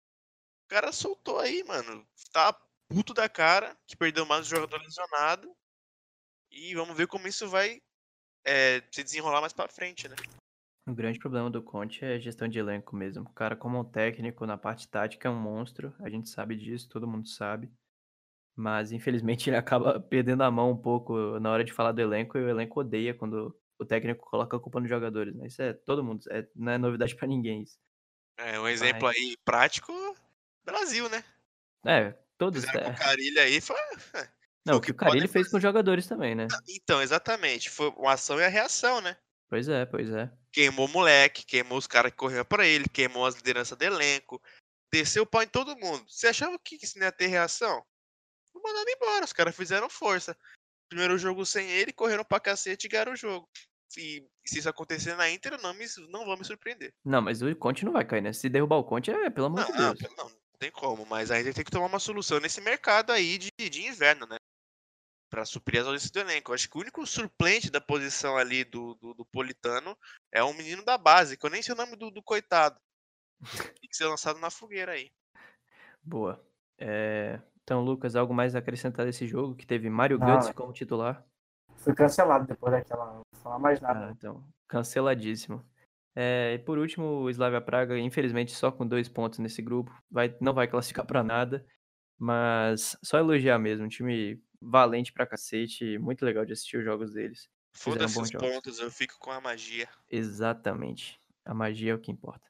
S2: o cara soltou aí, mano. Tá puto da cara, que perdeu mais um jogador lesionado. E vamos ver como isso vai é, se desenrolar mais pra frente, né?
S1: O grande problema do Conte é a gestão de elenco mesmo. O cara, como um técnico, na parte tática, é um monstro. A gente sabe disso, todo mundo sabe. Mas infelizmente ele acaba perdendo a mão um pouco na hora de falar do elenco e o elenco odeia quando o técnico coloca a culpa nos jogadores, né? Isso é todo mundo, é, não é novidade para ninguém isso.
S2: É, um exemplo Mas... aí prático, Brasil, né?
S1: É, todos.
S2: é. o Carilho aí foi.
S1: Não, o que o Carilho fez com os jogadores também, né?
S2: Então, exatamente. Foi uma ação e a reação, né?
S1: Pois é, pois é.
S2: Queimou o moleque, queimou os caras que corriam pra ele, queimou as lideranças do elenco, desceu o pau em todo mundo. Você achava que isso não ia ter reação? mandado embora. Os caras fizeram força. Primeiro jogo sem ele, correram pra cacete e ganharam o jogo. E se isso acontecer na Inter, não, me, não vão me surpreender.
S1: Não, mas o Conte não vai cair, né? Se derrubar o Conte, é pelo amor
S2: não,
S1: de Deus.
S2: Não, não, não tem como. Mas a Inter tem que tomar uma solução nesse mercado aí de, de inverno, né? para suprir as ausências do elenco. Eu acho que o único suplente da posição ali do, do, do, Politano é um menino da base, que eu nem sei o nome do, do coitado. Tem que ser lançado na fogueira aí.
S1: Boa. É... Então, Lucas, algo mais a acrescentar desse jogo? Que teve Mário Götze como titular?
S3: Foi cancelado depois daquela. Não vou falar mais nada.
S1: Ah, então, canceladíssimo. É, e por último, o Slavia Praga, infelizmente, só com dois pontos nesse grupo. Vai, não vai classificar para nada. Mas só elogiar mesmo. Um time valente pra cacete. Muito legal de assistir os jogos deles.
S2: Foda-se os pontos, eu fico com a magia.
S1: Exatamente. A magia é o que importa.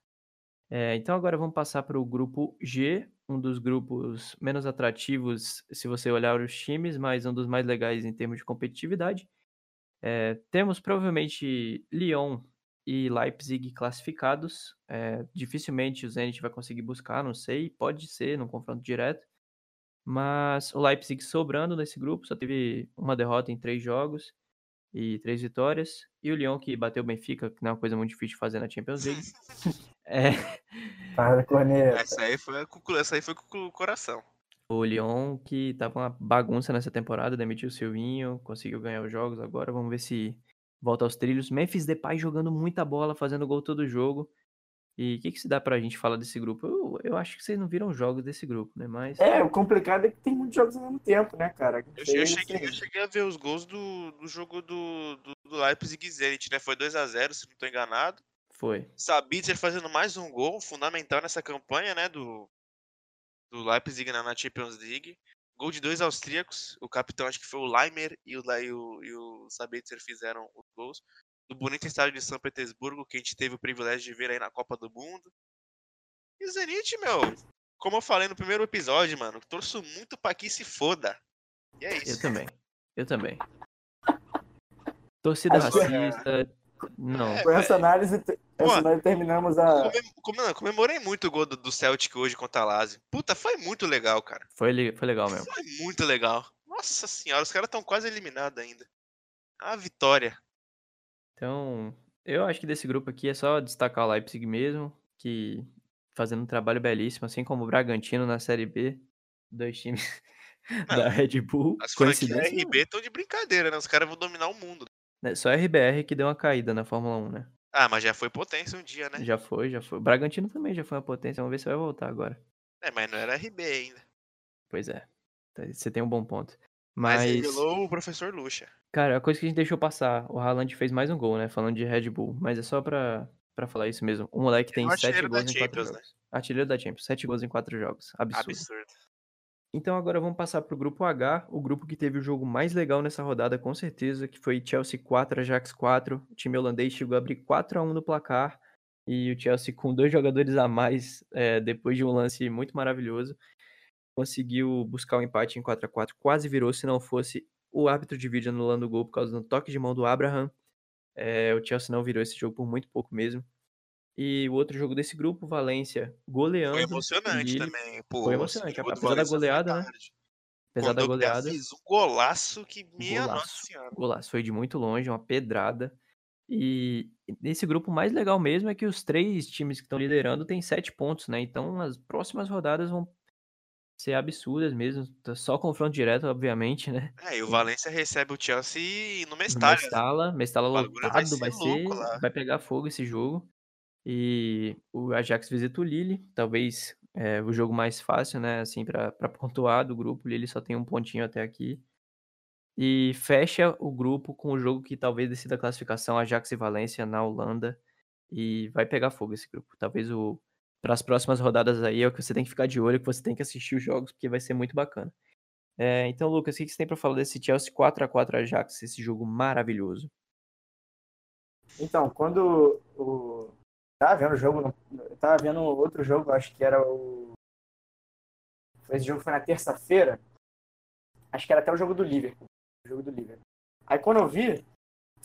S1: É, então agora vamos passar para o grupo G, um dos grupos menos atrativos se você olhar os times, mas um dos mais legais em termos de competitividade. É, temos provavelmente Lyon e Leipzig classificados. É, dificilmente o Zenit vai conseguir buscar, não sei. Pode ser num confronto direto. Mas o Leipzig sobrando nesse grupo, só teve uma derrota em três jogos e três vitórias. E o Lyon que bateu o Benfica, que não é uma coisa muito difícil de fazer na Champions League. é.
S3: Para corneta.
S2: Essa aí foi, essa aí foi com o coração.
S1: O Lyon, que tava uma bagunça nessa temporada, demitiu o Silvinho, conseguiu ganhar os jogos agora. Vamos ver se volta aos trilhos. Memphis Depay jogando muita bola, fazendo gol todo jogo. E o que, que se dá pra gente falar desse grupo? Eu, eu acho que vocês não viram jogos desse grupo, né? Mas.
S3: É, o complicado é que tem muitos jogos ao mesmo tempo, né, cara?
S2: Eu, eu, cheguei, eu cheguei, a ver os gols do, do jogo do, do, do Leipzig Zenit, né? Foi 2 a 0 se não tô enganado.
S1: Foi.
S2: Sabitzer fazendo mais um gol, fundamental nessa campanha, né? Do, do Leipzig na, na Champions League. Gol de dois austríacos. O capitão, acho que foi o Leimer e o, e o, e o Sabitzer fizeram os gols do bonito estádio de São Petersburgo, que a gente teve o privilégio de ver aí na Copa do Mundo. E o Zenit, meu, como eu falei no primeiro episódio, mano, torço muito pra que se foda. E é isso.
S1: Eu também. Eu também. Torcida Acho racista. Não.
S3: É, Com essa análise, essa análise terminamos a.
S2: comemorei muito o gol do, do Celtic hoje contra a Lazio. Puta, foi muito legal, cara.
S1: Foi, foi legal mesmo.
S2: Foi muito legal. Nossa senhora, os caras estão quase eliminados ainda. A vitória.
S1: Então, eu acho que desse grupo aqui é só destacar o Leipzig mesmo, que fazendo um trabalho belíssimo, assim como o Bragantino na Série B, dois times Não, da Red Bull.
S2: As franquias RB estão de brincadeira, né? Os caras vão dominar o mundo.
S1: É, só a RBR que deu uma caída na Fórmula 1, né?
S2: Ah, mas já foi potência um dia, né?
S1: Já foi, já foi. Bragantino também já foi uma potência, vamos ver se vai voltar agora.
S2: É, mas não era RB ainda.
S1: Pois é. Você tem um bom ponto. Mas, mas
S2: revelou o professor Lucha.
S1: Cara, a coisa que a gente deixou passar, o Haaland fez mais um gol, né? Falando de Red Bull, mas é só pra, pra falar isso mesmo. O moleque tem é sete gols em quatro né? jogos. Artilheiro da Champions, sete gols em quatro jogos. Absurdo. Absurdo. Então agora vamos passar pro grupo H, o grupo que teve o jogo mais legal nessa rodada, com certeza, que foi Chelsea 4, Ajax 4. O time holandês chegou a abrir 4 a 1 no placar. E o Chelsea, com dois jogadores a mais, é, depois de um lance muito maravilhoso, conseguiu buscar o um empate em 4 a 4 quase virou, se não fosse o árbitro de vídeo anulando o gol por causa do toque de mão do Abraham. É, o Chelsea não virou esse jogo por muito pouco mesmo. E o outro jogo desse grupo, Valência, goleando. Foi
S2: emocionante também. Pô,
S1: foi emocionante, apesar da goleada, né? Apesar da goleada.
S2: Fez um golaço que, minha
S1: golaço,
S2: nossa senhora.
S1: Golaço, foi de muito longe, uma pedrada. E nesse grupo mais legal mesmo é que os três times que estão liderando têm sete pontos, né? Então as próximas rodadas vão ser absurdas mesmo. Tá só confronto direto, obviamente, né?
S2: É, e o Valência recebe o Chelsea no Mestalla.
S1: No Mestalla, Mestalla lotado, vai ser, vai, ser vai pegar fogo esse jogo. E o Ajax visita o Lille, talvez é, o jogo mais fácil, né, assim, para pontuar do grupo. O Lille só tem um pontinho até aqui. E fecha o grupo com o jogo que talvez decida a classificação, Ajax e Valência na Holanda. E vai pegar fogo esse grupo. Talvez o para as próximas rodadas aí é o que você tem que ficar de olho, que você tem que assistir os jogos, porque vai ser muito bacana. É, então, Lucas, o que você tem para falar desse Chelsea 4 a 4 Ajax, esse jogo maravilhoso?
S3: Então, quando o tava vendo o jogo, eu tava vendo outro jogo, acho que era o esse jogo foi na terça-feira. Acho que era até o jogo do Liverpool, o jogo do Liverpool. Aí quando eu vi,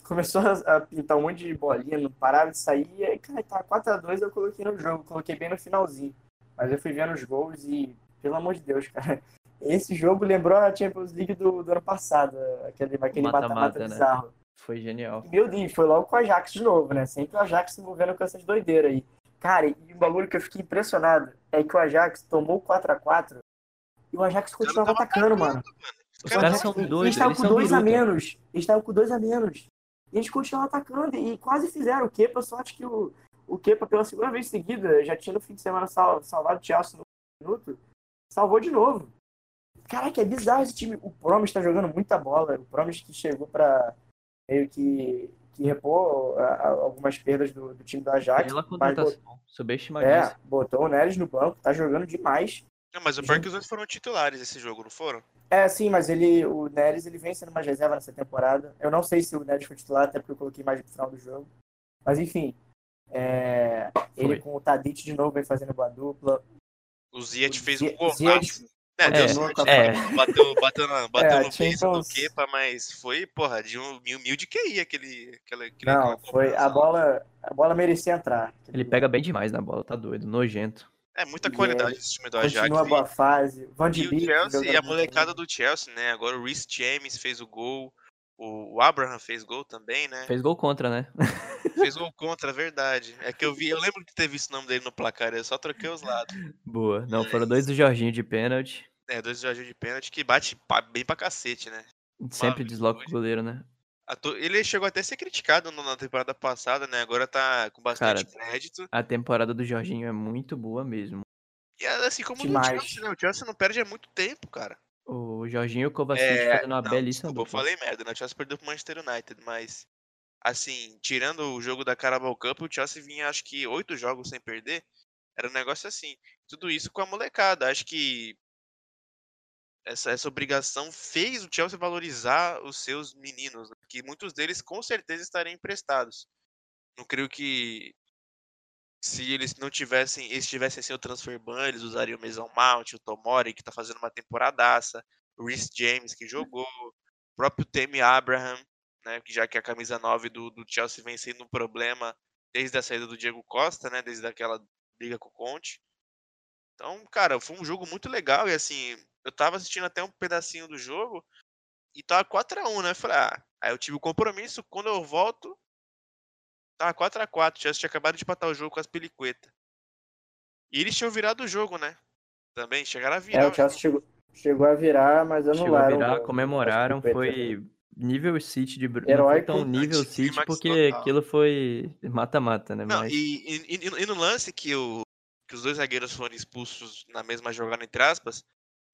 S3: começou a pintar um monte de bolinha, não parava de sair, e aí, cara, tá 4x2 eu coloquei no jogo, coloquei bem no finalzinho. Mas eu fui vendo os gols e, pelo amor de Deus, cara, esse jogo lembrou a Champions League do, do ano passado, aquele mata-mata né? bizarro.
S1: Foi genial.
S3: Meu Deus, foi logo com o Ajax de novo, né? Sempre o Ajax se envolvendo com essas doideiras aí. Cara, e o bagulho que eu fiquei impressionado é que o Ajax tomou 4x4 e o Ajax continuava atacando, atacando, mano.
S1: Os caras são
S3: Eles
S1: doidos,
S3: estavam
S1: eles
S3: com dois a menos. Eles estavam com dois a menos. E eles continuaram atacando e quase fizeram. O Kepa, sorte que o, o Kepa, pela segunda vez seguida, já tinha no fim de semana sal, salvado o Chelsea no minuto, salvou de novo. Caraca, é bizarro esse time. O Promes tá jogando muita bola. O Promes que chegou pra meio que, que repor algumas perdas do, do time do Ajax.
S1: Pela contratação, subestimadíssimo.
S3: é, botou o Neres no banco, tá jogando demais.
S2: Não, mas o pior é que os dois foram titulares esse jogo, não foram?
S3: É, sim, mas ele, o Neres ele vem sendo mais reserva nessa temporada. Eu não sei se o Neres foi titular, até porque eu coloquei mais no final do jogo. Mas enfim, é, ele com o Tadic de novo vem fazendo boa dupla.
S2: O
S3: O
S2: fez um golaço. É,
S1: É,
S2: deu sorte,
S1: é.
S2: Bateu, bateu, na, bateu
S3: É,
S2: no peito do
S3: Champions-
S2: Kepa, mas foi, porra, de um mil, mil de QI aquele. aquele, aquele
S3: Não,
S2: aquela
S3: foi a bola, a bola merecia entrar.
S1: Ele pega bem demais na bola, tá doido, nojento.
S2: É muita qualidade esse time do Ajax.
S3: Continua a boa fase. Van
S2: E
S3: de
S2: o
S3: Beek
S2: Chelsea, e a molecada do Chelsea, né? Agora o Reece James fez o gol. O o Abraham fez gol também, né?
S1: Fez gol contra, né?
S2: Fez gol contra, verdade. É que eu vi, eu lembro de ter visto o nome dele no placar, eu só troquei os lados.
S1: Boa. Não, foram dois do Jorginho de pênalti.
S2: É, dois jogadores de pênalti que bate bem pra cacete, né?
S1: Sempre desloca o goleiro, né?
S2: Ele chegou até a ser criticado na temporada passada, né? Agora tá com bastante
S1: Cara,
S2: crédito.
S1: A temporada do Jorginho é muito boa mesmo.
S2: E assim como
S3: Demais.
S2: o Chelsea, né? O Chelsea não perde há muito tempo, cara.
S1: O Jorginho e o Kovacic
S2: É,
S1: fazendo uma
S2: não,
S1: belíssima
S2: desculpa, eu
S1: dupla.
S2: falei merda, né? O Chelsea perdeu pro Manchester United, mas assim, tirando o jogo da Carabao Cup, o Chelsea vinha acho que oito jogos sem perder. Era um negócio assim. Tudo isso com a molecada. Acho que essa, essa obrigação fez o Chelsea valorizar os seus meninos, né? que muitos deles com certeza estariam emprestados. Não creio que se eles não tivessem, eles tivessem sem o transfer ban, eles usariam o Mason Mount, o Tomori, que tá fazendo uma temporadaça, o Reece James, que jogou, o próprio Temi Abraham, né, que já que a camisa 9 do, do Chelsea vem sendo um problema desde a saída do Diego Costa, né, desde aquela briga com o Conte. Então, cara, foi um jogo muito legal e assim, eu tava assistindo até um pedacinho do jogo e tava 4x1, né? Eu falei, ah, aí eu tive o compromisso, quando eu volto, tava 4x4, o Chelsea tinha acabado de empatar o jogo com as pelicuetas. E eles tinham virado o jogo, né? Também, chegaram a virar.
S3: É,
S2: o
S3: Chelsea chegou, chegou a virar, mas
S1: Chegou a
S3: anularam.
S1: virar, comemoraram, foi nível City de Bruno. Não
S3: Heróico.
S1: tão nível City porque
S2: total.
S1: aquilo foi mata-mata, né?
S2: Não,
S1: Mas
S2: e, e- e- e no lance que, o, que os dois zagueiros foram expulsos na mesma jogada, entre aspas,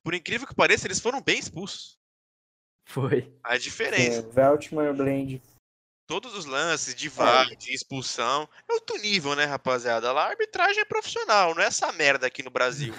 S2: por incrível que pareça, eles foram bem expulsos.
S1: foi.
S2: A diferença.
S3: O Veltman e Blend.
S2: Todos os lances de VAR, de expulsão, é outro nível, né, rapaziada? Lá a arbitragem é profissional, não é essa merda aqui no Brasil.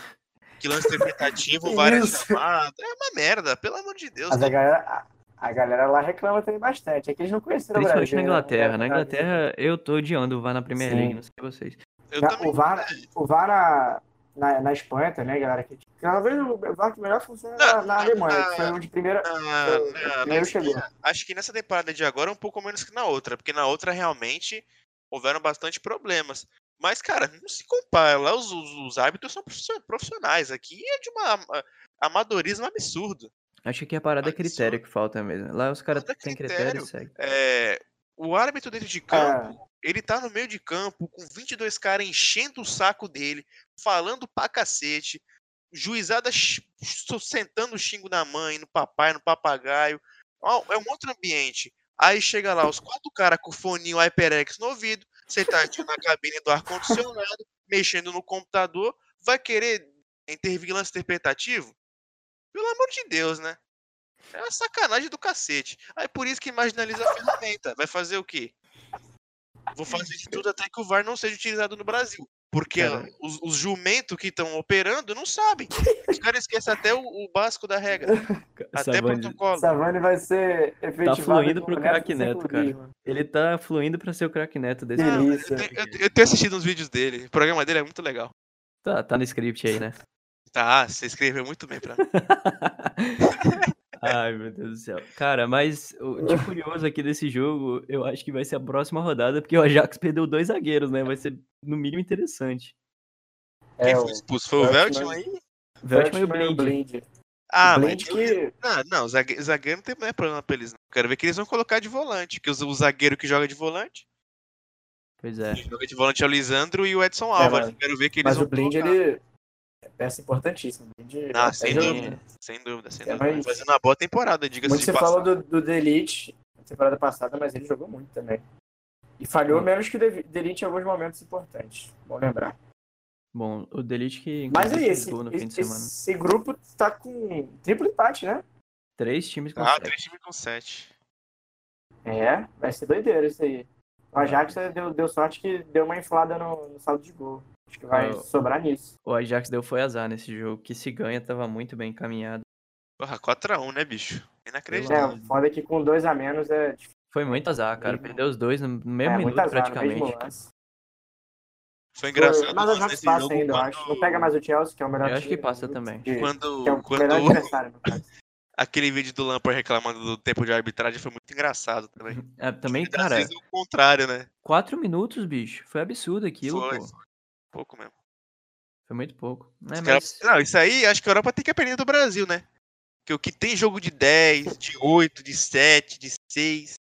S2: Que lance interpretativo, várias
S3: isso?
S2: chamadas. É uma merda, pelo amor de Deus.
S3: Mas a galera, a, a galera lá reclama também bastante. É que eles não conheceram o
S1: Principalmente
S3: Brasil.
S1: na
S3: né?
S1: Inglaterra. Na
S3: é-
S1: Inglaterra, eu tô odiando o VAR na Premier
S3: Sim.
S1: League, não sei vocês.
S2: Eu
S3: Já-
S2: também.
S3: O VAR, o VAR na, na, Espanha também, galera. Que, cada vez o VAR que melhor funciona é na, na Alemanha, que foi onde primeiro,
S2: Na-
S3: primeiro
S2: na
S3: chegou.
S2: Acho que nessa temporada de agora é um pouco menos que na outra, porque na outra realmente houveram bastante problemas. Mas, cara, não se compara. Lá os, os, os árbitros são profissio- profissionais. Aqui é de um amadorismo absurdo.
S1: Acho que aqui a parada é critério que falta mesmo. Lá os caras têm
S2: critério.
S1: critério e segue.
S2: É, o árbitro dentro de campo, ele tá no meio de campo com 22 caras enchendo o saco dele, falando pra cacete, juizada sentando o xingo na mãe, no papai, no papagaio. É um outro ambiente. Aí chega lá os quatro caras com o foninho HyperX no ouvido, sentadinho na cabine do ar-condicionado, mexendo no computador, vai querer intervir lance interpretativo? Pelo amor de Deus, né? É uma sacanagem do cacete. Aí por isso que marginaliza a ferramenta. Vai fazer o quê? Vou fazer de tudo até que o VAR não seja utilizado no Brasil. Porque
S1: Cara.
S2: os, os jumentos que estão operando não sabem. Os caras esquecem até o, o básico da regra. Até
S1: Savani,
S2: protocolo.
S3: Savani vai ser efetivado.
S1: fluindo
S3: como
S1: pro craque Neto, cara. ele tá fluindo pra ser o craque neto desse.
S2: Não,
S3: Delícia.
S2: eu, eu- eu tenho assistido uns vídeos dele. O programa dele é muito legal.
S1: Tá, tá no script aí, né?
S2: Tá, você escreveu muito bem pra mim.
S1: Ai, meu Deus do céu. Cara, mas o de curioso aqui desse jogo, eu acho que vai ser a próxima rodada, porque o Ajax perdeu dois zagueiros, né? Vai ser, no mínimo, interessante.
S2: Quem
S3: É,
S2: foi
S3: o
S2: expulso? Foi o
S3: Veltman-
S2: aí?
S1: Veltman e o Blind.
S3: Blind.
S2: Ah,
S3: o
S2: mas.
S3: Blind que
S2: Ah, não, zague- zagueiro não tem não é problema pra eles. Não. Quero ver que eles vão colocar de volante. Que o zagueiro que joga de volante.
S1: Pois é.
S2: Quem joga de volante é o Lisandro e o Edson
S3: É,
S2: Álvares.
S3: mas-
S2: Quero ver que eles
S3: Mas
S2: vão
S3: o Blind,
S2: colocar.
S3: ele. Peça importantíssima. De,
S2: Ah, sem dúvida. Sem dúvida, sem
S3: É,
S2: dúvida.
S3: mas-
S2: Fazendo uma boa temporada, diga-se
S3: Muito
S2: de passagem.
S3: falou do, do Delete na temporada passada, mas ele jogou muito também. E falhou
S1: Hum.
S3: menos que o De- Delete em alguns momentos importantes. Bom lembrar.
S1: Bom, o Delete que
S3: Mas
S1: fez
S3: esse,
S1: no fim de
S3: esse,
S1: semana.
S3: esse grupo tá com triplo empate, né?
S1: Três times com
S2: Ah,
S1: sete.
S2: três times com sete.
S3: É, vai ser doideira isso aí. O Ajax deu, deu sorte que deu uma inflada no, no saldo de gol. Acho que vai
S1: Ah,
S3: sobrar nisso.
S1: O Ajax deu foi azar nesse jogo, que se ganha tava muito bem encaminhado.
S2: Porra, 4x1, né, bicho?
S3: É,
S2: Inacreditável.
S3: o foda é que com dois a menos é.
S1: Foi muito azar, cara.
S3: Mesmo-
S1: Perdeu os dois no mesmo
S3: é
S1: minuto,
S3: azar
S1: praticamente.
S2: Foi engraçado
S3: Mas o Ajax passa
S2: jogo
S3: ainda, eu
S2: quando,
S3: acho. Não pega mais o Chelsea, que é o melhor
S1: Eu acho que
S3: time
S1: passa também.
S3: de-
S2: quando,
S3: que é o
S2: quando
S3: melhor adversário, no caso.
S2: aquele vídeo do Lampard reclamando do tempo de arbitragem foi muito engraçado também.
S1: É, também, cara,
S2: vezes é o contrário, né?
S1: quatro minutos, bicho. Foi absurdo aquilo,
S2: Foi.
S1: pô.
S2: Pouco mesmo.
S1: Foi muito pouco. É, mas...
S2: Não, isso aí acho que a Europa tem que aprender do Brasil, né? Que o que tem jogo de 10, de 8, de 7, de 6. O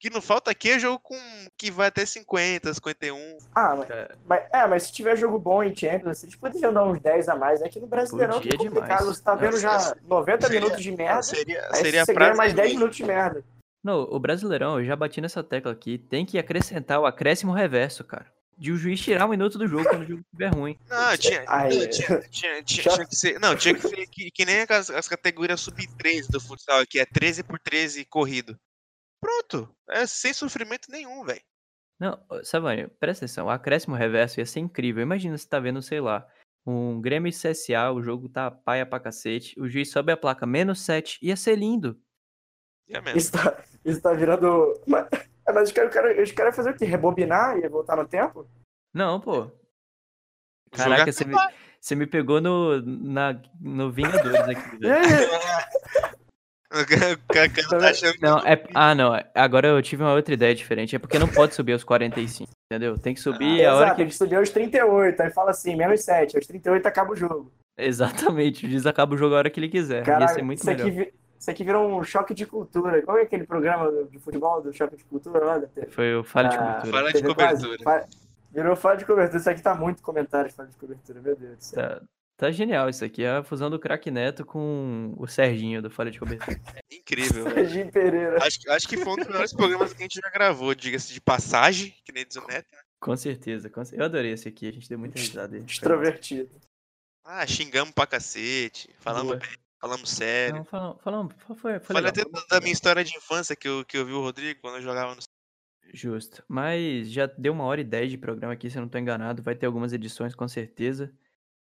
S2: que não falta aqui é jogo com que vai até 50, 51.
S3: Ah, mas,
S1: É.
S3: mas- é, mas se tiver jogo bom em Champions, eles poderiam dar uns 10 a mais. É que no Brasileirão
S1: Podia
S3: é complicado.
S1: demais.
S3: Você tá vendo já 90
S2: seria-
S3: minutos de merda,
S2: Seria,
S3: aí
S2: seria
S3: você ganha mais 10
S2: prazeroso.
S3: minutos de merda.
S1: Não, o Brasileirão, eu já bati nessa tecla aqui, tem que acrescentar o acréscimo reverso, cara. De o juiz tirar um minuto do jogo quando o jogo estiver ruim.
S2: Não, tinha,
S3: Aí-
S2: não, tinha, tinha, tinha, tinha que ser. Não, tinha que ser que, que nem as, as categorias sub-13 do futsal aqui, é 13 por 13 corrido. Pronto. É sem sofrimento nenhum, velho.
S1: Não, Savani, presta atenção, o acréscimo reverso ia ser incrível. Imagina você tá vendo, sei lá, um Grêmio CSA, o jogo tá paia pra cacete, o juiz sobe a placa menos 7, ia ser lindo.
S2: É mesmo.
S3: Isso tá, isso tá virando. Mas, é, mas os caras cara, os cara fazer o quê? Rebobinar e voltar no tempo?
S1: Não, pô.
S2: Jogar
S1: Caraca, você me, você me pegou no, na, no Vingadores aqui,
S2: cara, cara tá achando que
S1: Não, é. Ah, não. Agora eu tive uma outra ideia diferente. É porque não pode subir aos 45, entendeu? Tem que subir
S2: Ah,
S1: a hora
S3: Exato,
S1: que.
S3: ele subiu aos 38, aí fala assim, menos 7, aos 38 acaba o jogo.
S1: Exatamente, o juiz acaba o jogo a hora que ele quiser. Ia
S3: Caralho,
S1: ser muito
S3: isso, aqui,
S1: melhor.
S3: vi- isso aqui virou um choque de cultura. Qual é aquele programa de futebol do choque de cultura lá da TV?
S1: Foi o falha de
S3: Ah,
S1: cobertura.
S2: Fala de
S3: quase.
S2: cobertura.
S3: Virou fala de cobertura. Isso aqui tá muito comentário de fala de cobertura, meu Deus do céu.
S1: Tá, tá genial isso aqui. É a fusão do craque Neto com o Serginho do Falha de Cobertura.
S2: Incrível, velho.
S3: Serginho Pereira.
S2: Acho, acho que foi um dos melhores programas que a gente já gravou, diga-se de passagem, que nem diz o Neto.
S1: Com certeza, com cer- Eu adorei esse aqui, a gente deu muita risada.
S3: Extrovertido.
S2: Ah, xingamos pra cacete, falamos
S1: Boa.
S2: bem, falamos sério.
S1: Não, falamos, falamos, foi, foi,
S2: Falei
S1: legal.
S2: até da- da minha história de infância que eu, que eu vi o Rodrigo quando eu jogava no.
S1: Justo. Mas já deu uma hora e dez de programa aqui, se eu não tô enganado. Vai ter algumas edições com certeza.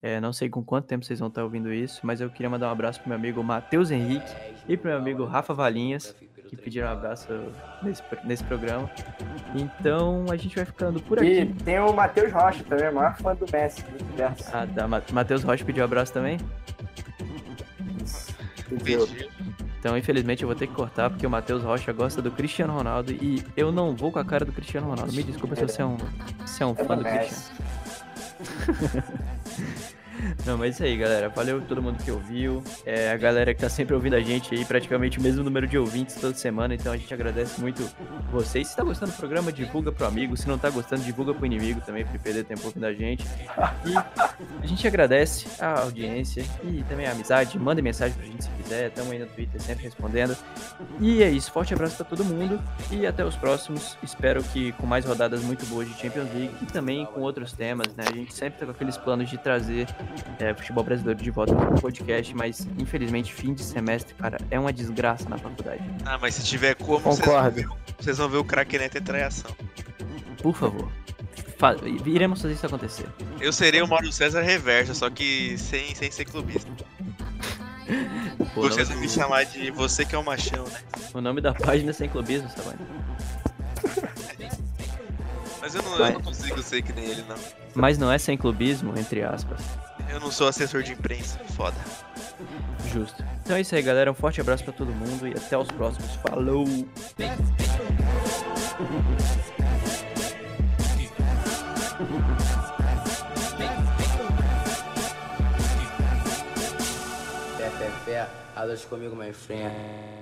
S1: É, não sei com quanto tempo vocês vão estar ouvindo isso, mas eu queria mandar um abraço pro meu amigo Matheus Henrique e pro meu amigo Rafa Valinhas, que pediram um abraço nesse, nesse programa. Então a gente vai ficando por
S3: E
S1: aqui.
S3: tem o Matheus Rocha também, o maior fã do Messi do universo.
S1: Ah, tá. Ma- Matheus Rocha pediu um abraço também. Então, infelizmente, eu vou ter que cortar, porque o Matheus Rocha gosta do Cristiano Ronaldo e eu não vou com a cara do Cristiano Ronaldo. Me desculpa se você é um, se é um fã
S3: do.
S1: Cristiano. Não, mas é isso aí, galera. Valeu todo mundo que ouviu. É, a galera que tá sempre ouvindo a gente aí, praticamente o mesmo número de ouvintes toda semana. Então a gente agradece muito vocês. Se tá gostando do programa, divulga pro amigo. Se não tá gostando, divulga pro inimigo também, pra ele perder tempo ouvindo a gente. E a gente agradece a audiência e também a amizade. Mandem mensagem pra gente se quiser. Tamo aí no Twitter sempre respondendo. E é isso. Forte abraço pra todo mundo. E até os próximos. Espero que com mais rodadas muito boas de Champions League e também com outros temas, né? A gente sempre tá com aqueles planos de trazer é, futebol brasileiro de volta no podcast, mas infelizmente fim de semestre, cara, é uma desgraça na faculdade.
S2: Ah, mas se tiver como, vocês vão, ver, vocês vão ver o craque Neto em traiação.
S1: Por favor. Fa- iremos fazer isso acontecer.
S2: Eu serei o Mauro César reverso, só que sem, sem ser clubista.
S1: Pô, o,
S2: Vocês vão
S1: nome,
S2: me chamar de você que é o machão, né?
S1: o nome da página é sem clubismo, Savani.
S2: Mas eu não, eu
S1: Vai.
S2: não consigo ser que nem ele, não.
S1: Mas não é sem clubismo, entre aspas.
S2: Eu não sou assessor de imprensa, foda.
S1: Justo. Então é isso aí, galera. Um forte abraço pra todo mundo e até os próximos. Falou!
S4: Fé, fé, fé. Comigo, my friend.